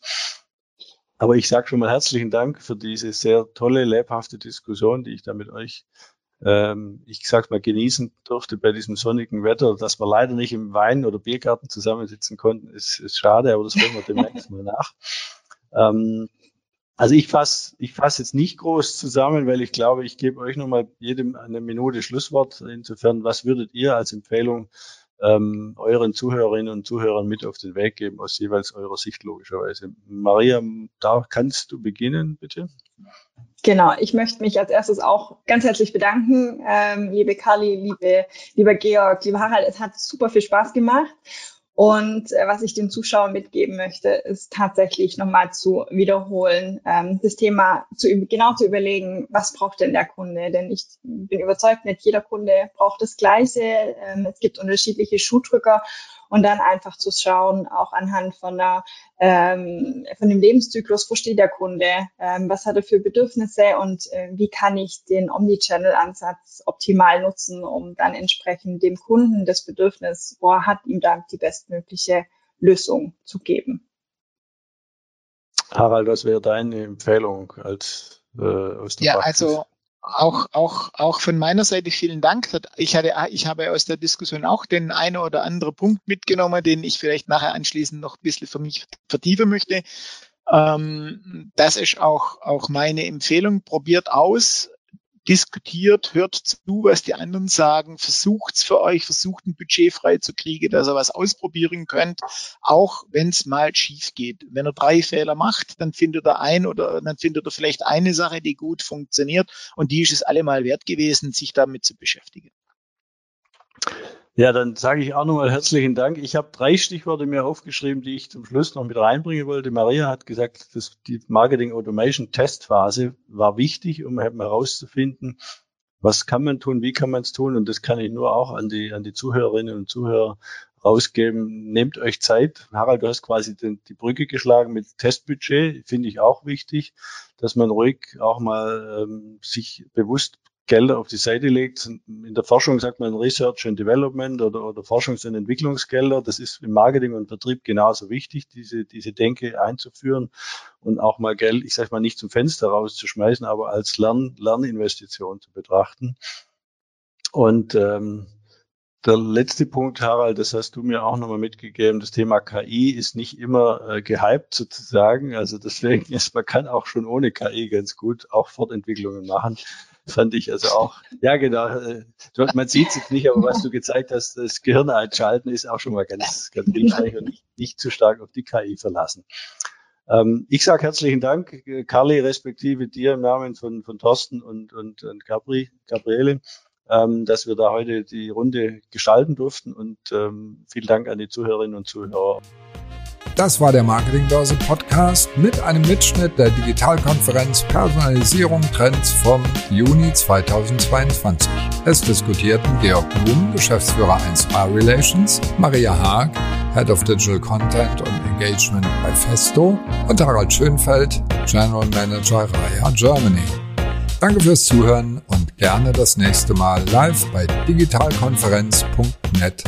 Aber ich sage schon mal herzlichen Dank für diese sehr tolle, lebhafte Diskussion, die ich da mit euch ähm, ich sag's mal, genießen durfte bei diesem sonnigen Wetter. Dass wir leider nicht im Wein- oder Biergarten zusammensitzen konnten, ist, ist schade, aber das holen wir demnächst mal nach. Ähm, also ich fasse ich fass jetzt nicht groß zusammen, weil ich glaube, ich gebe euch nochmal jedem eine Minute Schlusswort. Insofern, was würdet ihr als Empfehlung ähm, euren Zuhörerinnen und Zuhörern mit auf den Weg geben, aus jeweils eurer Sicht logischerweise? Maria, da kannst du beginnen, bitte. Genau, ich möchte mich als erstes auch ganz herzlich bedanken, ähm, liebe Kali, liebe, lieber Georg, lieber Harald. Es hat super viel Spaß gemacht. Und äh, was ich den Zuschauern mitgeben möchte, ist tatsächlich nochmal zu wiederholen, ähm, das Thema zu, genau zu überlegen, was braucht denn der Kunde? Denn ich bin überzeugt, nicht jeder Kunde braucht das Gleiche. Ähm, es gibt unterschiedliche Schuhdrücker und dann einfach zu schauen, auch anhand von der ähm, von dem Lebenszyklus, wo steht der Kunde, ähm, was hat er für Bedürfnisse und äh, wie kann ich den Omnichannel-Ansatz optimal nutzen, um dann entsprechend dem Kunden das Bedürfnis, wo er hat, ihm da die bestmögliche Lösung zu geben. Harald, was wäre deine Empfehlung als äh, aus der Ja, Praxis? also auch, auch, auch von meiner Seite vielen Dank. Ich, hatte, ich habe aus der Diskussion auch den einen oder anderen Punkt mitgenommen, den ich vielleicht nachher anschließend noch ein bisschen für mich vertiefen möchte. Ähm, das ist auch, auch meine Empfehlung. Probiert aus, diskutiert, hört zu, was die anderen sagen, versucht's für euch, versucht ein Budget frei zu kriegen, dass ihr was ausprobieren könnt, auch wenn es mal schief geht. Wenn er drei Fehler macht, dann findet er ein oder dann findet er vielleicht eine Sache, die gut funktioniert und die ist es allemal wert gewesen, sich damit zu beschäftigen. Ja, dann sage ich auch nochmal herzlichen Dank. Ich habe drei Stichworte mir aufgeschrieben, die ich zum Schluss noch mit reinbringen wollte. Maria hat gesagt, dass die Marketing Automation Testphase war wichtig, um herauszufinden, was kann man tun, wie kann man es tun. Und das kann ich nur auch an die, an die Zuhörerinnen und Zuhörer rausgeben. Nehmt euch Zeit. Harald, du hast quasi den, die Brücke geschlagen mit Testbudget. Finde ich auch wichtig, dass man ruhig auch mal ähm, sich bewusst Gelder auf die Seite legt. In der Forschung sagt man Research and Development oder, oder Forschungs- und Entwicklungsgelder. Das ist im Marketing und Vertrieb genauso wichtig, diese, diese Denke einzuführen und auch mal Geld, ich sage mal nicht zum Fenster rauszuschmeißen, aber als Lern, Lerninvestition zu betrachten. Und ähm, der letzte Punkt, Harald, das hast du mir auch nochmal mitgegeben. Das Thema KI ist nicht immer äh, gehypt sozusagen. Also deswegen ist, man kann auch schon ohne KI ganz gut auch Fortentwicklungen machen fand ich also auch. Ja, genau. Äh, man sieht es nicht, aber was du gezeigt hast, das Gehirn einschalten ist auch schon mal ganz, ganz hilfreich und nicht, nicht zu stark auf die KI verlassen. Ähm, ich sage herzlichen Dank, äh, Carly, respektive dir im Namen von, von Thorsten und, und, und Gabri, Gabriele, ähm, dass wir da heute die Runde gestalten durften und ähm, vielen Dank an die Zuhörerinnen und Zuhörer. Das war der Marketingbörse Podcast mit einem Mitschnitt der Digitalkonferenz Personalisierung Trends vom Juni 2022. Es diskutierten Georg Blum, Geschäftsführer 1A Relations, Maria Haag, Head of Digital Content und Engagement bei Festo und Harald Schönfeld, General Manager Raya Germany. Danke fürs Zuhören und gerne das nächste Mal live bei digitalkonferenz.net